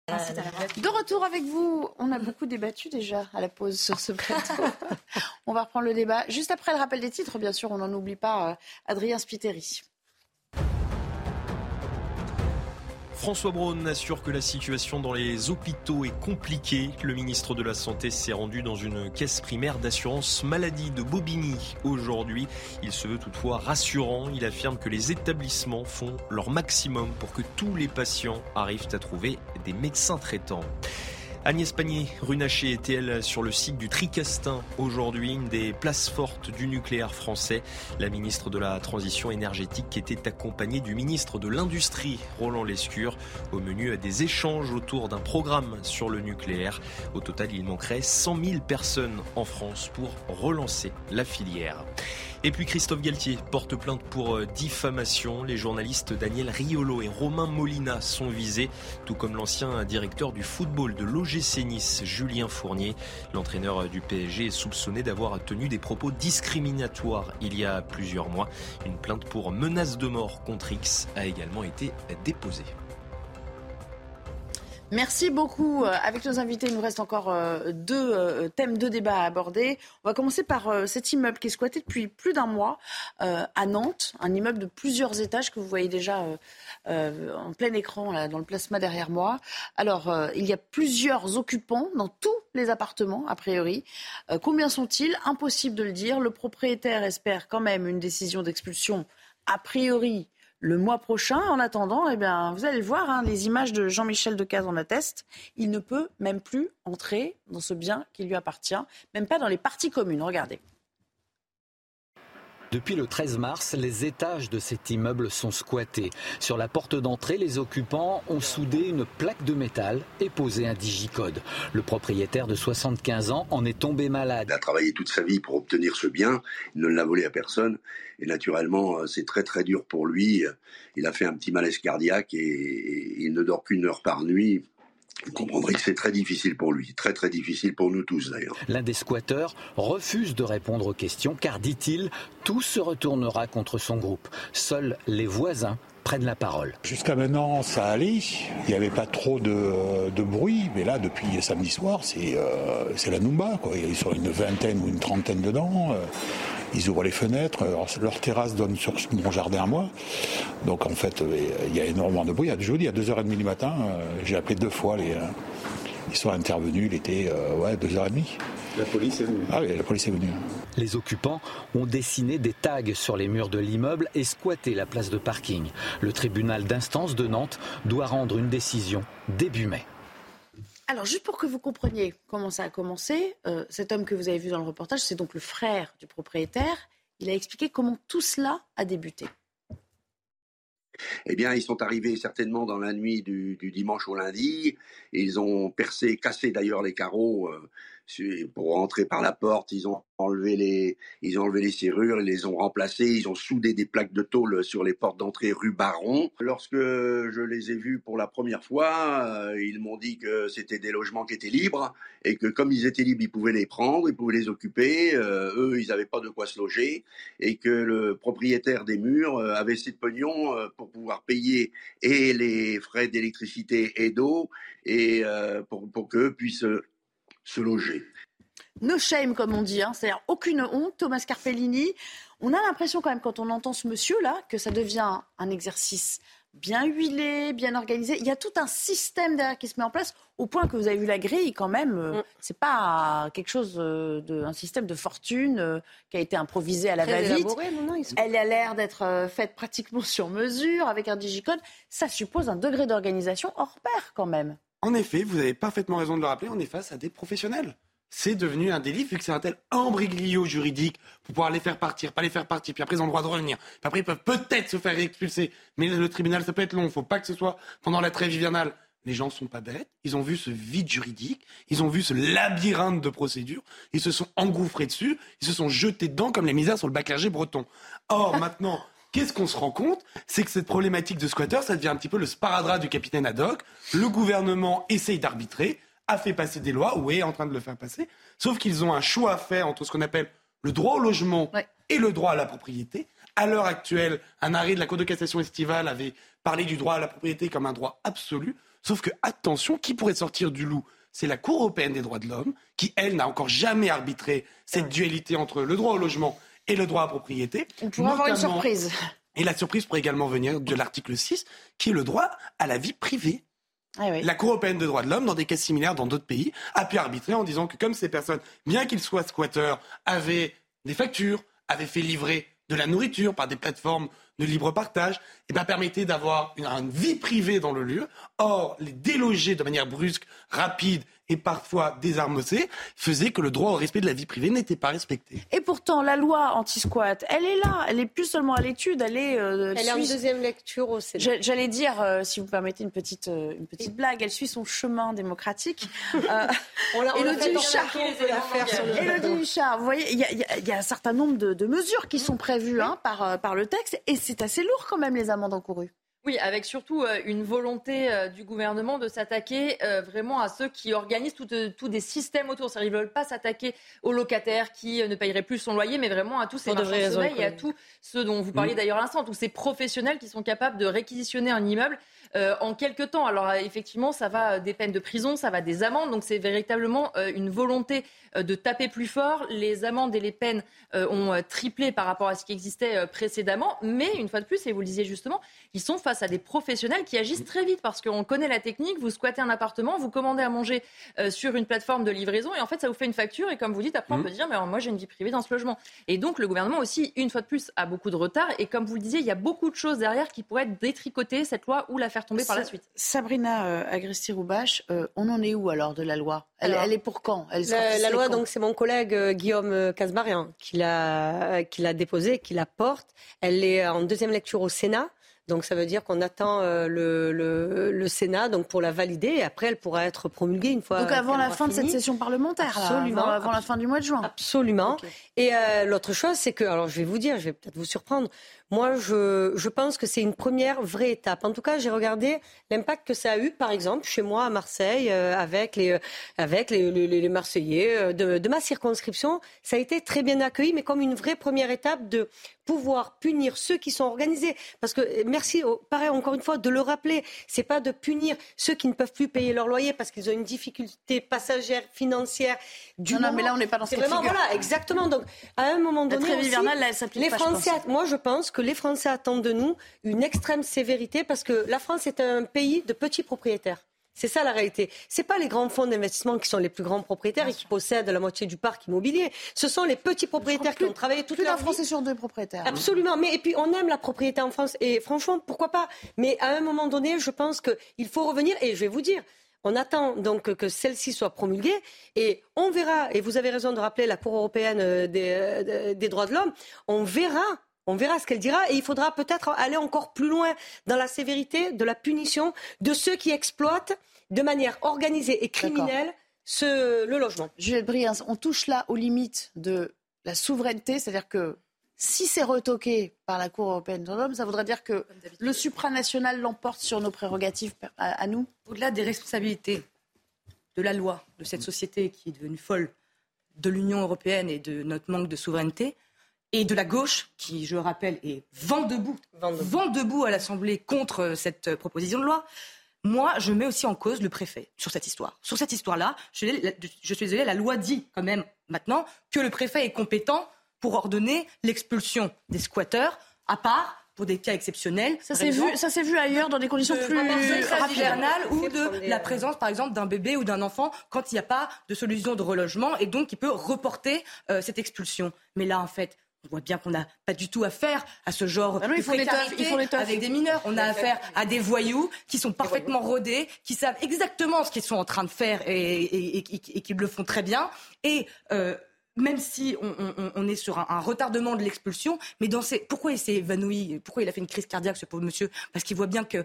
De retour avec vous, on a beaucoup débattu déjà à la pause sur ce plateau. [LAUGHS] on va reprendre le débat juste après le rappel des titres, bien sûr, on n'en oublie pas euh, Adrien Spiteri. François Braun assure que la situation dans les hôpitaux est compliquée. Le ministre de la Santé s'est rendu dans une caisse primaire d'assurance maladie de Bobigny aujourd'hui. Il se veut toutefois rassurant. Il affirme que les établissements font leur maximum pour que tous les patients arrivent à trouver des médecins traitants. Agnès Pannier-Runacher était-elle sur le site du Tricastin aujourd'hui, une des places fortes du nucléaire français? La ministre de la Transition énergétique était accompagnée du ministre de l'Industrie, Roland Lescure, au menu des échanges autour d'un programme sur le nucléaire. Au total, il manquerait 100 000 personnes en France pour relancer la filière. Et puis Christophe Galtier porte plainte pour euh, diffamation. Les journalistes Daniel Riolo et Romain Molina sont visés, tout comme l'ancien directeur du football de l'OGC Nice, Julien Fournier. L'entraîneur du PSG est soupçonné d'avoir tenu des propos discriminatoires il y a plusieurs mois. Une plainte pour menace de mort contre X a également été déposée. Merci beaucoup. Euh, avec nos invités, il nous reste encore euh, deux euh, thèmes de débat à aborder. On va commencer par cet immeuble qui est squatté depuis plus d'un mois à Nantes, un immeuble de plusieurs étages que vous voyez déjà en plein écran dans le plasma derrière moi. Alors, il y a plusieurs occupants dans tous les appartements, a priori. combien sont-ils? Impossible de le dire. Le propriétaire espère quand même une décision d'expulsion a priori le mois prochain. En attendant, eh vous allez le voir, hein, les images de Jean-Michel Decaze en attestent. Il ne peut même plus entrer dans ce bien qui lui appartient, même pas dans les parties communes. Regardez. Depuis le 13 mars, les étages de cet immeuble sont squattés. Sur la porte d'entrée, les occupants ont soudé une plaque de métal et posé un digicode. Le propriétaire de 75 ans en est tombé malade. Il a travaillé toute sa vie pour obtenir ce bien, il ne l'a volé à personne. Et naturellement, euh, c'est très très dur pour lui. Il a fait un petit malaise cardiaque et il ne dort qu'une heure par nuit vous comprendrez que c'est très difficile pour lui, très très difficile pour nous tous d'ailleurs. L'un des squatteurs refuse de répondre aux questions car, dit-il, tout se retournera contre son groupe. Seuls les voisins prennent la parole. Jusqu'à maintenant, ça allait. Il n'y avait pas trop de, bruit. Mais là, depuis samedi soir, c'est euh, la Numba. Quoi. Ils sont une vingtaine ou une trentaine dedans. Ils ouvrent les fenêtres. leur terrasse donne sur mon jardin à moi. Donc en fait, euh, il y a énormément de bruit. Je vous dis, à 2h30 du matin, euh, j'ai appelé deux fois. Les, euh, ils sont intervenus, il était ouais, 2h30. La police est venue. Ah oui, la police est venue. Les occupants ont dessiné des tags sur les murs de l'immeuble et squatté la place de parking. Le tribunal d'instance de Nantes doit rendre une décision début mai. Alors, juste pour que vous compreniez comment ça a commencé, euh, cet homme que vous avez vu dans le reportage, c'est donc le frère du propriétaire. Il a expliqué comment tout cela a débuté. Eh bien, ils sont arrivés certainement dans la nuit du, dimanche au lundi. Ils ont percé, cassé d'ailleurs les carreaux euh, pour rentrer par la porte, ils ont enlevé les, ils ont enlevé les serrures, ils les ont remplacées, ils ont soudé des plaques de tôle sur les portes d'entrée rue Baron. Lorsque je les ai vus pour la première fois, euh, ils m'ont dit que c'était des logements qui étaient libres et que comme ils étaient libres, ils pouvaient les prendre, ils pouvaient les occuper. Euh, eux, ils n'avaient pas de quoi se loger et que le propriétaire des murs euh, avait assez de pognon pour pouvoir payer et les frais d'électricité et d'eau et pour, pour qu'eux puissent se loger. No shame, comme on dit, hein. c'est-à-dire aucune honte. Thomas Carpellini, on a l'impression quand même, quand on entend ce monsieur-là, que ça devient un exercice bien huilé, bien organisé. Il y a tout un système derrière qui se met en place, au point que vous avez vu la grille quand même. Euh, mm. C'est pas quelque chose euh, de, un système de fortune euh, qui a été improvisé à la va-vite. Elle a l'air d'être faite pratiquement sur mesure avec un digicode. Ça suppose un degré d'organisation hors pair quand même. En effet, vous avez parfaitement raison de le rappeler, on est face à des professionnels. C'est devenu un délit vu que c'est un tel embriglio juridique pour pouvoir les faire partir, pas les faire partir, puis après ils ont le droit de revenir. Puis après ils peuvent peut-être se faire expulser, mais le tribunal ça peut être long, il ne faut pas que ce soit pendant la trêve hivernale. Les gens ne sont pas bêtes, ils ont vu ce vide juridique, ils ont vu ce labyrinthe de procédures, ils se sont engouffrés dessus, ils se sont jetés dedans comme les misères sur le bac breton. Or [LAUGHS] maintenant, Qu'est-ce qu'on se rend compte C'est que cette problématique de squatter, ça devient un petit peu le sparadrap du capitaine Haddock. Le gouvernement essaye d'arbitrer, a fait passer des lois, ou est en train de le faire passer, sauf qu'ils ont un choix à faire entre ce qu'on appelle le droit au logement et le droit à la propriété. À l'heure actuelle, un arrêt de la Cour de cassation estivale avait parlé du droit à la propriété comme un droit absolu, sauf que, attention, qui pourrait sortir du loup? C'est la Cour européenne des droits de l'homme qui, elle, n'a encore jamais arbitré cette dualité entre le droit au logement et le droit à propriété. On pourrait avoir une surprise. Et la surprise pourrait également venir de l'article 6, qui est le droit à la vie privée. Ah La Cour européenne de droits de l'homme, dans des cas similaires dans d'autres pays, a pu arbitrer en disant que comme ces personnes, bien qu'ils soient squatteurs, avaient des factures, avaient fait livrer de la nourriture par des plateformes de libre partage, et ben, permettait d'avoir une, une vie privée dans le lieu. Or, les déloger de manière brusque, rapide et parfois désarmocée faisait que le droit au respect de la vie privée n'était pas respecté. Et pourtant, la loi anti-squat, elle est là. Elle est plus seulement à l'étude, elle est. euh, Elle est en deuxième lecture au Sénat. J'a- J'allais dire, euh, si vous permettez une petite, euh, une petite blague, elle suit son chemin démocratique. [LAUGHS] On l'a- on l'a Élodie Huchard, remarquer, l'affaire sur le- Élodie Huchard, vous voyez, il y, a- y y un certain nombre de, de mesures qui sont prévues hein, par, par le texte, et c'est assez lourd quand même les amendes encourues. Oui, avec surtout euh, une volonté euh, du gouvernement de s'attaquer euh, vraiment à ceux qui organisent tout des systèmes autour. C'est-à-dire, ils ne veulent pas s'attaquer aux locataires qui ne payeraient plus son loyer, mais vraiment à tous ces de marchands de sommeil et à tous ceux dont vous parliez Mm. d'ailleurs à l'instant, tous ces professionnels qui sont capables de réquisitionner un immeuble en quelques temps. Alors euh, effectivement, ça va euh, des peines de prison, ça va des amendes, donc c'est véritablement euh, une volonté euh, de taper plus fort. Les amendes et les peines euh, ont euh, triplé par rapport à ce qui existait euh, précédemment, mais une fois de plus, et vous le disiez justement, ils sont face à des professionnels qui agissent très vite parce qu'on connaît la technique. Vous squattez un appartement, vous commandez à manger euh, sur une plateforme de livraison et en fait, ça vous fait une facture. Et comme vous dites, après, on Mmh. peut dire, mais alors, moi, j'ai une vie privée dans ce logement. Et donc, le gouvernement aussi, une fois de plus, a beaucoup de retard. Et comme vous le disiez, il y a beaucoup de choses derrière qui pourraient être détricotées, cette loi, ou la faire tomber par la suite. Sabrina euh, Agresti-Roubache, euh, on en est où alors de la loi? Elle, Alors, elle est pour quand? Elle La, loi, donc, c'est mon collègue euh, Guillaume euh, Casbarian qui l'a, déposée, qui la porte. Elle est en deuxième lecture au Sénat. Donc ça veut dire qu'on attend le, le, le Sénat donc pour la valider et après elle pourra être promulguée une fois. Donc avant la fin de cette session parlementaire, là, Absolument. avant, avant la fin du mois de juin. Absolument. Et euh, l'autre chose, c'est que, alors je vais vous dire, je vais peut-être vous surprendre, moi je, je pense que c'est une première vraie étape. En tout cas, j'ai regardé l'impact que ça a eu, par exemple, chez moi à Marseille, euh, avec les, euh, avec les, les, les Marseillais euh, de, de ma circonscription. Ça a été très bien accueilli, mais comme une vraie première étape de pouvoir punir ceux qui sont organisés. Parce que, merci, pareil, encore une fois, de le rappeler, c'est pas de punir ceux qui ne peuvent plus payer leur loyer parce qu'ils ont une difficulté passagère, financière. Du Non, non, mais là, on n'est pas dans ce cas voilà, exactement. Donc, à un moment donné, aussi, les Français, moi, je pense que les Français attendent de nous une extrême sévérité parce que la France est un pays de petits propriétaires. C'est ça la réalité. C'est pas les grands fonds d'investissement qui sont les plus grands propriétaires et qui possèdent la moitié du parc immobilier. Ce sont les petits propriétaires qui ont travaillé toute Plus leur d'un vie. Français sur deux propriétaires. Absolument. Mais et puis on aime la propriété en France et franchement pourquoi pas? Mais à un moment donné, je pense qu'il faut revenir et je vais vous dire. On attend donc que celle-ci soit promulguée et on verra. Et vous avez raison de rappeler la Cour européenne euh, des, euh, des droits de l'homme. On verra. On verra ce qu'elle dira. Et il faudra peut-être aller encore plus loin dans la sévérité de la punition de ceux qui exploitent de manière organisée et criminelle ce, le logement. Juliette Briens, on touche là aux limites de la souveraineté, c'est-à-dire que si c'est retoqué par la Cour européenne des droits de l'homme, ça voudrait dire que le supranational l'emporte sur nos prérogatives à, à nous? Au-delà des responsabilités de la loi, de cette société qui est devenue folle, de l'Union européenne et de notre manque de souveraineté, et de la gauche, qui, je rappelle, est vent debout, vent debout à l'Assemblée contre euh, cette euh, proposition de loi. Moi, je mets aussi en cause le préfet sur cette histoire. Sur cette histoire-là, je, je suis désolée, la loi dit quand même maintenant que le préfet est compétent pour ordonner l'expulsion des squatteurs, à part pour des cas exceptionnels. Ça s'est vu, ça s'est vu ailleurs dans des conditions de- plus de trêve rapides. hivernale ou de la présence, par exemple, d'un bébé ou d'un enfant quand il n'y a pas de solution de relogement et donc il peut reporter euh, cette expulsion. Mais là, en fait, on voit bien qu'on n'a pas du tout affaire à ce genre non, de ils font précarité font avec des mineurs. On a affaire à des voyous qui sont parfaitement rodés, qui savent exactement ce qu'ils sont en train de faire et, et- et- et- et qui le font très bien. Et euh, même si on, on- on est sur un, un retardement de l'expulsion, mais dans ces, pourquoi il s'est évanoui Pourquoi il a fait une crise cardiaque, ce pauvre monsieur? Parce qu'il voit bien que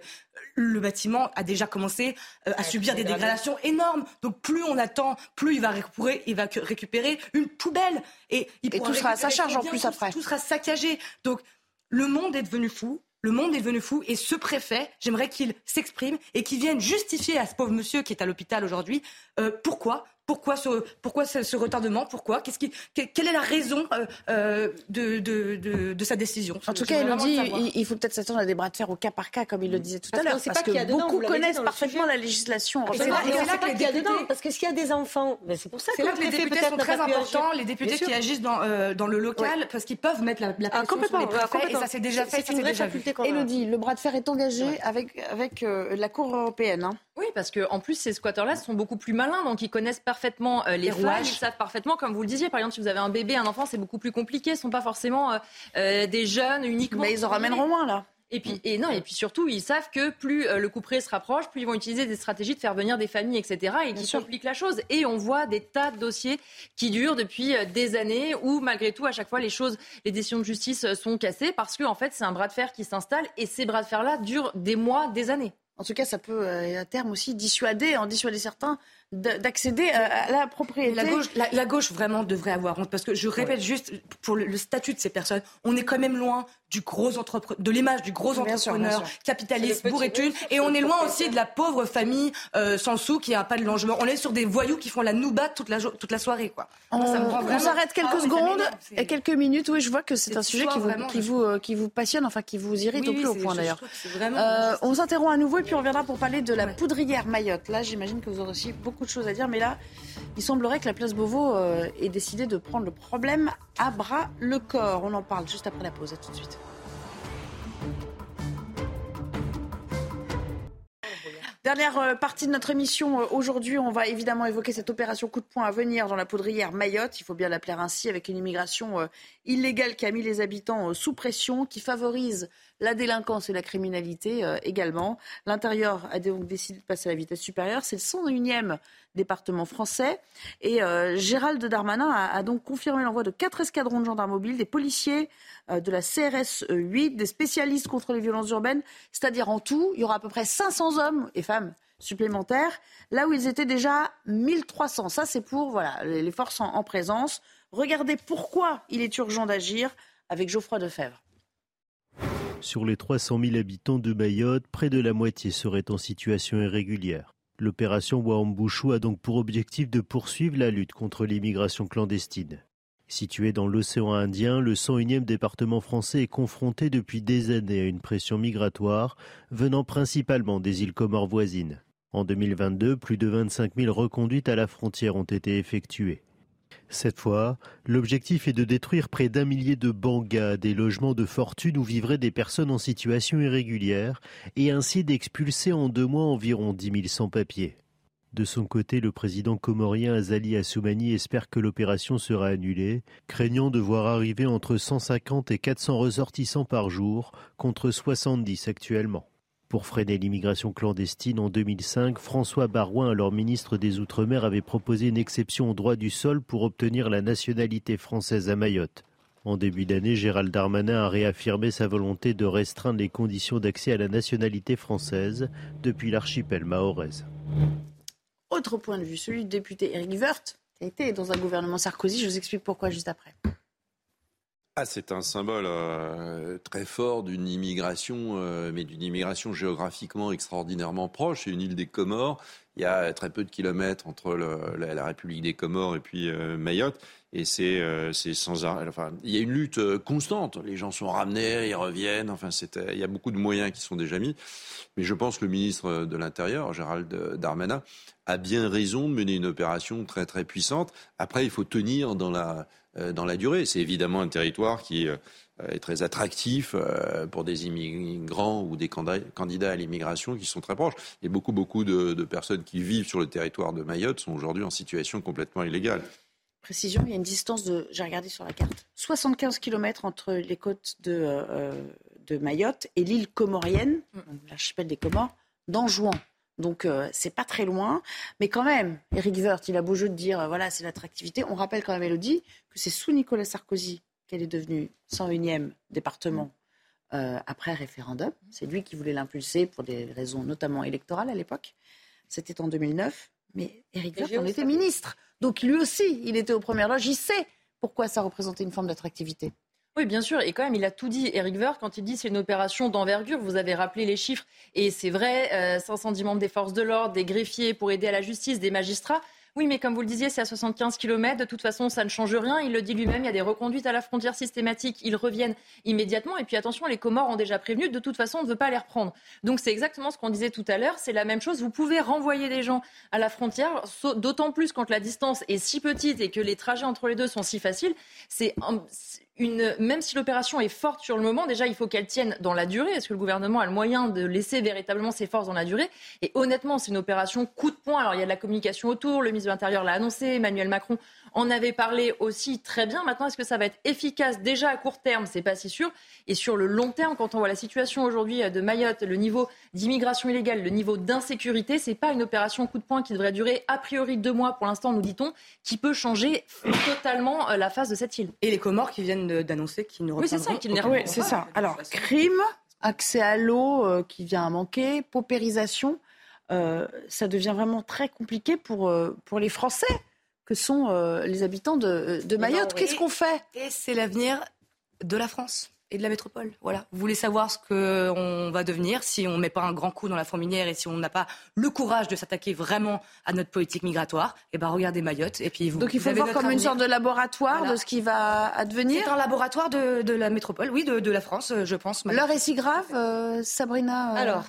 le bâtiment a déjà commencé euh, à subir des dégradations énormes. Donc plus on attend, plus il va récupérer, il va récupérer une poubelle et, il Et pourra tout sera à sa charge, en plus, tout- après. Tout sera saccagé. Donc le monde est devenu fou. Le monde est devenu fou et ce préfet, j'aimerais qu'il s'exprime et qu'il vienne justifier à ce pauvre monsieur qui est à l'hôpital aujourd'hui euh, pourquoi? Pourquoi ce, pourquoi ce, retardement? Pourquoi? Qu'est-ce qui, Quelle est la raison euh, euh, de, de, de, sa décision? En tout cas, Elodie, il, il faut peut-être s'attendre à des bras de fer au cas par cas, comme il le disait tout à l'heure. Parce, que, beaucoup connaissent parfaitement la législation. C'est là, que les députés... Parce que s'il y a des enfants, ben, c'est pour ça que, là que les députés sont très importants, les députés qui agissent dans, euh, dans le local, parce qu'ils peuvent mettre la, la ah, pression sur les préfets, et ça s'est déjà fait. C'est une vraie faculté. Elodie, le bras de fer est engagé avec, avec la Cour européenne. Oui, parce qu'en plus, ces squatteurs-là sont beaucoup plus malins, donc ils connaissent parfaitement euh, les rouages, ils savent parfaitement, comme vous le disiez, par exemple, si vous avez un bébé, un enfant, c'est beaucoup plus compliqué, ce ne sont pas forcément euh, euh, des jeunes uniquement. Mais ils en ramèneront moins, là. Et puis, et non, et puis surtout, ils savent que plus le couperet se rapproche, plus ils vont utiliser des stratégies de faire venir des familles, etc., et qui compliquent la chose. Et on voit des tas de dossiers qui durent depuis des années, où malgré tout, à chaque fois, les choses, les décisions de justice sont cassées parce que, en fait, c'est un bras de fer qui s'installe, et ces bras de fer-là durent des mois, des années. En tout cas, ça peut à terme aussi dissuader, en dissuader certains d'accéder à la propriété. La gauche, la, gauche vraiment devrait avoir honte parce que je répète juste pour le, statut de ces personnes, on est quand même loin du gros de l'image du gros entrepreneur capitaliste bourré et on est loin aussi de la pauvre famille euh, sans sous qui a pas de logement. On est sur des voyous qui font la nouba toute la toute la soirée quoi. On, s'arrête quelques ah, secondes et quelques minutes. Oui, je vois que c'est un sujet qui vous qui vous euh, qui vous passionne, enfin qui vous irrite au plus haut point d'ailleurs. Euh, on s'interrompt à nouveau et puis on reviendra pour parler de la poudrière Mayotte. Là, j'imagine que vous aurez aussi beaucoup de choses à dire, mais là, il semblerait que la place Beauvau euh, ait décidé de prendre le problème à bras le corps. On en parle juste après la pause. À tout de suite. Dernière euh, partie de notre émission euh, aujourd'hui, on va évidemment évoquer cette opération coup de poing à venir dans la poudrière Mayotte, il faut bien l'appeler ainsi, avec une immigration illégale qui a mis les habitants sous pression, qui favorise la délinquance et la criminalité euh, également. L'intérieur a donc décidé de passer à la vitesse supérieure. C'est le 101e département français. Et euh, Gérald Darmanin a, donc confirmé l'envoi de quatre escadrons de gendarmes mobiles, des policiers euh, de la CRS 8, des spécialistes contre les violences urbaines. C'est-à-dire en tout, il y aura à peu près 500 hommes et femmes supplémentaires, là où ils étaient déjà 1300. Ça, c'est pour voilà, les forces en présence. Regardez pourquoi il est urgent d'agir avec Geoffroy Defebvre. Sur les 300 000 habitants de Mayotte, près de la moitié seraient en situation irrégulière. L'opération Wambouchou a donc pour objectif de poursuivre la lutte contre l'immigration clandestine. Situé dans l'océan Indien, le 101e département français est confronté depuis des années à une pression migratoire venant principalement des îles Comores voisines. En 2022, plus de 25 000 reconduites à la frontière ont été effectuées. Cette fois, l'objectif est de détruire près d'un millier de bangas, des logements de fortune où vivraient des personnes en situation irrégulière, et ainsi d'expulser en deux mois environ 10 000 sans-papiers. De son côté, le président comorien Azali Assoumani espère que l'opération sera annulée, craignant de voir arriver entre 150 et 400 ressortissants par jour, contre 70 actuellement. Pour freiner l'immigration clandestine en 2005, François Barouin, alors ministre des Outre-mer, avait proposé une exception au droit du sol pour obtenir la nationalité française à Mayotte. En début d'année, Gérald Darmanin a réaffirmé sa volonté de restreindre les conditions d'accès à la nationalité française depuis l'archipel mahoraise. Autre point de vue, celui du député Eric Woerth, qui a été dans un gouvernement Sarkozy. Je vous explique pourquoi juste après. Ah, c'est un symbole euh, très fort d'une immigration, euh, mais d'une immigration géographiquement extraordinairement proche. C'est une île des Comores. Il y a très peu de kilomètres entre la, République des Comores et puis euh, Mayotte. Et c'est sans arrêt. Enfin, il y a une lutte constante. Les gens sont ramenés, ils reviennent. Enfin, il y a beaucoup de moyens qui sont déjà mis. Mais je pense que le ministre de l'Intérieur, Gérald Darmanin, a bien raison de mener une opération très très puissante. Après, il faut tenir dans la dans la durée. C'est évidemment un territoire qui euh, est très attractif euh, pour des immigrants ou des candidats à l'immigration qui sont très proches. Et beaucoup, beaucoup de, personnes qui vivent sur le territoire de Mayotte sont aujourd'hui en situation complètement illégale. Précision, il y a une distance de, j'ai regardé sur la carte, 75 km entre les côtes de, de Mayotte et l'île comorienne, mm. l'archipel des Comores, d'Anjouan. Donc euh, c'est pas très loin, mais quand même, Eric Woerth, il a beau jeu de dire euh, voilà c'est l'attractivité. On rappelle quand même, Elodie, que c'est sous Nicolas Sarkozy qu'elle est devenue 101e département euh, après référendum. C'est lui qui voulait l'impulser pour des raisons notamment électorales à l'époque. C'était en 2009, mais Eric Woerth en était ministre, donc lui aussi, il était aux premières loges. Il sait pourquoi ça représentait une forme d'attractivité. Oui, bien sûr. Et quand même, il a tout dit, Eric Woerth, quand il dit c'est une opération d'envergure. Vous avez rappelé les chiffres. Et c'est vrai, 510 euh, membres des forces de l'ordre, des greffiers pour aider à la justice, des magistrats. Oui, mais comme vous le disiez, c'est à 75 km. De toute façon, ça ne change rien. Il le dit lui-même, il y a des reconduites à la frontière systématiques. Ils reviennent immédiatement. Et puis attention, les Comores ont déjà prévenu, de toute façon, on ne veut pas les reprendre. Donc c'est exactement ce qu'on disait tout à l'heure. C'est la même chose. Vous pouvez renvoyer des gens à la frontière, d'autant plus quand la distance est si petite et que les trajets entre les deux sont si faciles. C'est même si l'opération est forte sur le moment, déjà, il faut qu'elle tienne dans la durée. Est-ce que le gouvernement a le moyen de laisser véritablement ses forces dans la durée? Et honnêtement, c'est une opération coup de poing. Alors, il y a de la communication autour. Le ministre de l'Intérieur l'a annoncé. Emmanuel Macron en avait parlé aussi très bien. Maintenant, est-ce que ça va être efficace déjà à court terme? C'est pas si sûr. Et sur le long terme, quand on voit la situation aujourd'hui de Mayotte, le niveau d'immigration illégale, le niveau d'insécurité, c'est pas une opération coup de poing qui devrait durer a priori deux mois pour l'instant, nous dit-on, qui peut changer totalement euh, la face de cette île. Et les Comores qui viennent d'annoncer qu'ils ne reprendront Oui, c'est ça, qu'ils ne Oui, c'est ça. Alors, crime, accès à l'eau euh, qui vient à manquer, paupérisation, euh, ça devient vraiment très compliqué pour, pour les Français que sont euh, les habitants de, de ben, Mayotte. Qu'est-ce qu'on fait? Et c'est l'avenir de la France et de la métropole. Voilà. Vous voulez savoir ce qu'on va devenir si on ne met pas un grand coup dans la fourmilière et si on n'a pas le courage de s'attaquer vraiment à notre politique migratoire Eh ben regardez Mayotte et puis vous. Donc il faut voir comme une sorte de laboratoire de ce qui va advenir. C'est un laboratoire de, de, la métropole, oui, de, de la France, je pense. L'heure est si grave, euh, Sabrina. Euh, alors,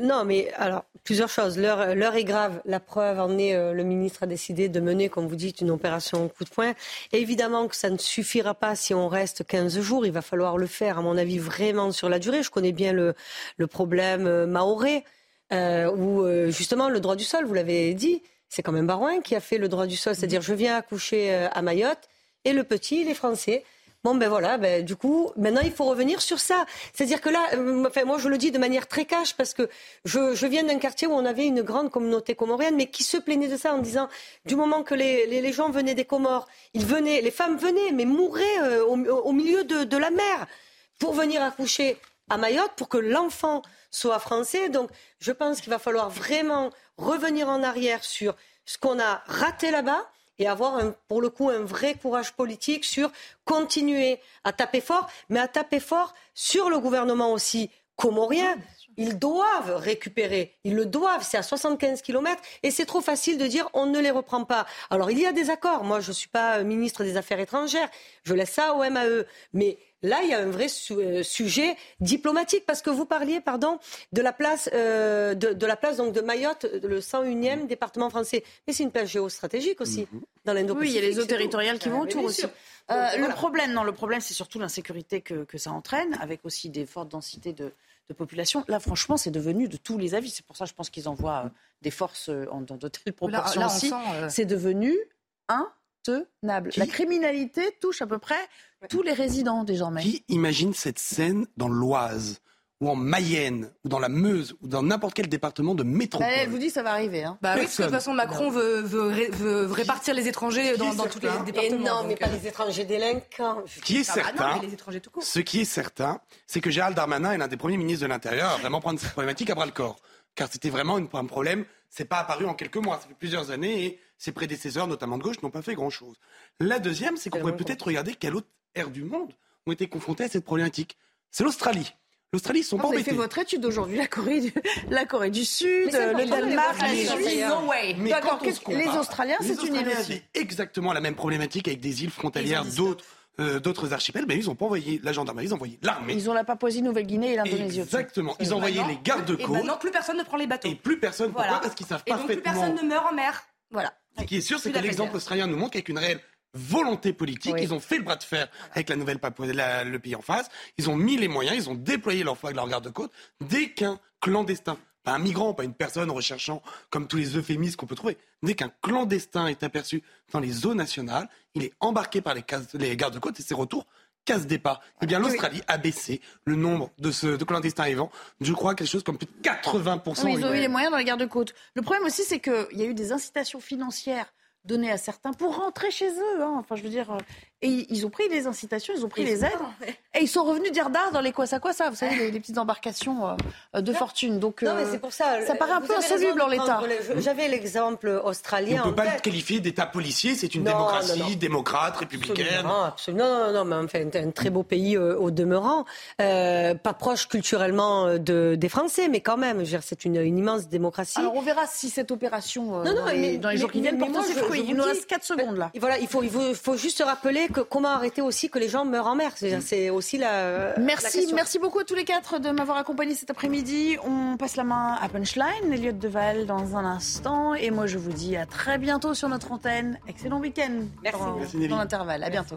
non, mais alors plusieurs choses. L'heure est grave. La preuve en est, euh, le ministre a décidé de mener, comme vous dites, une opération coup de poing. évidemment que ça ne suffira pas si on reste 15 jours. Il va falloir le faire, à mon avis, vraiment sur la durée. Je connais bien le, le problème euh, maoré, euh, où euh, justement le droit du sol, vous l'avez dit, c'est quand même Barouin qui a fait le droit du sol, c'est-à-dire je viens accoucher à Mayotte et le petit, il est français. Bon, ben voilà, ben, du coup, maintenant, il faut revenir sur ça. C'est-à-dire que là, enfin, moi, je le dis de manière très cash parce que je, viens d'un quartier où on avait une grande communauté comorienne, mais qui se plaignait de ça en disant, du moment que les, les, gens venaient des Comores, ils venaient, les femmes venaient, mais mouraient au, au, milieu de, de la mer pour venir accoucher à Mayotte, pour que l'enfant soit français. Donc, je pense qu'il va falloir vraiment revenir en arrière sur ce qu'on a raté là-bas et avoir pour le coup un vrai courage politique sur continuer à taper fort, mais à taper fort sur le gouvernement aussi comorien. Ils doivent récupérer, ils le doivent, c'est à 75 km et c'est trop facile de dire on ne les reprend pas. Alors il y a des accords, moi je ne suis pas ministre des Affaires étrangères, je laisse ça au MAE, mais Là, il y a un vrai euh, sujet diplomatique. Parce que vous parliez, pardon, de la place, euh, de, la place donc de Mayotte, le 101e département français. Mais c'est une place géostratégique aussi mhm. dans lindo Oui, il y a les eaux territoriales qui vont autour aussi. Euh, le problème, non, le problème, c'est surtout l'insécurité que, ça entraîne, avec aussi des fortes densités de, population. Là, franchement, c'est devenu de tous les avis. C'est pour ça, je pense qu'ils envoient des forces en, dans de telles proportions aussi. C'est devenu un la criminalité touche à peu près tous les résidents désormais. Qui imagine cette scène dans l'Oise? Ou en Mayenne, ou dans la Meuse, ou dans n'importe quel département de métropole. elle vous dit ça va arriver. Hein. Bah oui, parce que de toute façon, Macron veut, veut, répartir les étrangers dans, tous les départements. Et non, mais euh, pas les étrangers délinquants. Qui est certain, ce qui est certain, c'est que Gérald Darmanin est l'un des premiers ministres de l'Intérieur à vraiment prendre cette problématique à bras le corps. Car c'était vraiment un problème, c'est pas apparu en quelques mois, ça fait plusieurs années, et ses prédécesseurs, notamment de gauche, n'ont pas fait grand-chose. La deuxième, c'est qu'on pourrait peut-être regarder quelle autre ère du monde ont été confrontés à cette problématique. C'est l'Australie. L'Australie, ils sont ah, pas embêtés. Vous avez fait votre étude aujourd'hui, la Corée, du... la Corée du Sud, le Danemark, la Suisse. No way. Mais D'accord, les Australiens, c'est une île aussi. exactement la même problématique avec des îles frontalières d'autres. Euh, d'autres archipels, mais ils n'ont pas envoyé la gendarmerie, ils ont envoyé l'armée. Ils ont la Papouasie, Nouvelle-Guinée et l'Indonésie. Exactement. Ils ont envoyé les gardes-côtes. Et maintenant, plus personne ne prend les bateaux. Et plus personne. Pourquoi Parce qu'ils savent et parfaitement. Donc plus personne ne meurt en mer. Voilà. Ce qui est sûr, c'est que l'exemple australien nous montre qu'avec une réelle volonté politique, ils ont fait le bras de fer avec la nouvelle Papouasie, le pays en face. Ils ont mis les moyens, ils ont déployé leur flag, leur garde-côte. Dès qu'un clandestin, pas un migrant, pas une personne recherchant comme tous les euphémismes qu'on peut trouver, dès qu'un clandestin est aperçu dans les eaux nationales, il est embarqué par les, les gardes-côtes et ses retours casse départ. Eh bien, l'Australie a baissé le nombre de, ce, de clandestins arrivants. Je crois quelque chose comme plus de 80%. ils ont eu les moyens dans les gardes-côtes. Le problème aussi, c'est qu'il y a eu des incitations financières données à certains pour rentrer chez eux. Hein. Enfin, je veux dire, Et ils ont pris les incitations, ils ont pris les aides. Et ils sont revenus dire d'art dans les quoi ça quoi ça, vous savez, les, petites embarcations euh, de fortune. Donc, non, mais c'est pour ça. Ça paraît un peu insoluble en l'état. J'avais l'exemple australien. On ne peut pas le qualifier d'état policier, c'est une démocratie démocrate, républicaine. Absolument, Non, non, non, mais enfin, un très beau pays au demeurant. pas proche culturellement de, des Français, mais quand même, c'est une, une, immense démocratie. Alors on verra si cette opération, dans, les, dans, les, jours qui viennent, porte ses fruits. Il nous reste 4 secondes là. Voilà, il faut, il faut, faut juste rappeler comment arrêter aussi que les gens meurent en mer. C'est aussi la. Merci, merci beaucoup à tous les quatre de m'avoir accompagné cet après-midi. On passe la main à Punchline, Elliot Deval dans un instant. Et moi, je vous dis à très bientôt sur notre antenne. Excellent week-end merci. dans, dans l'intervalle. À bientôt.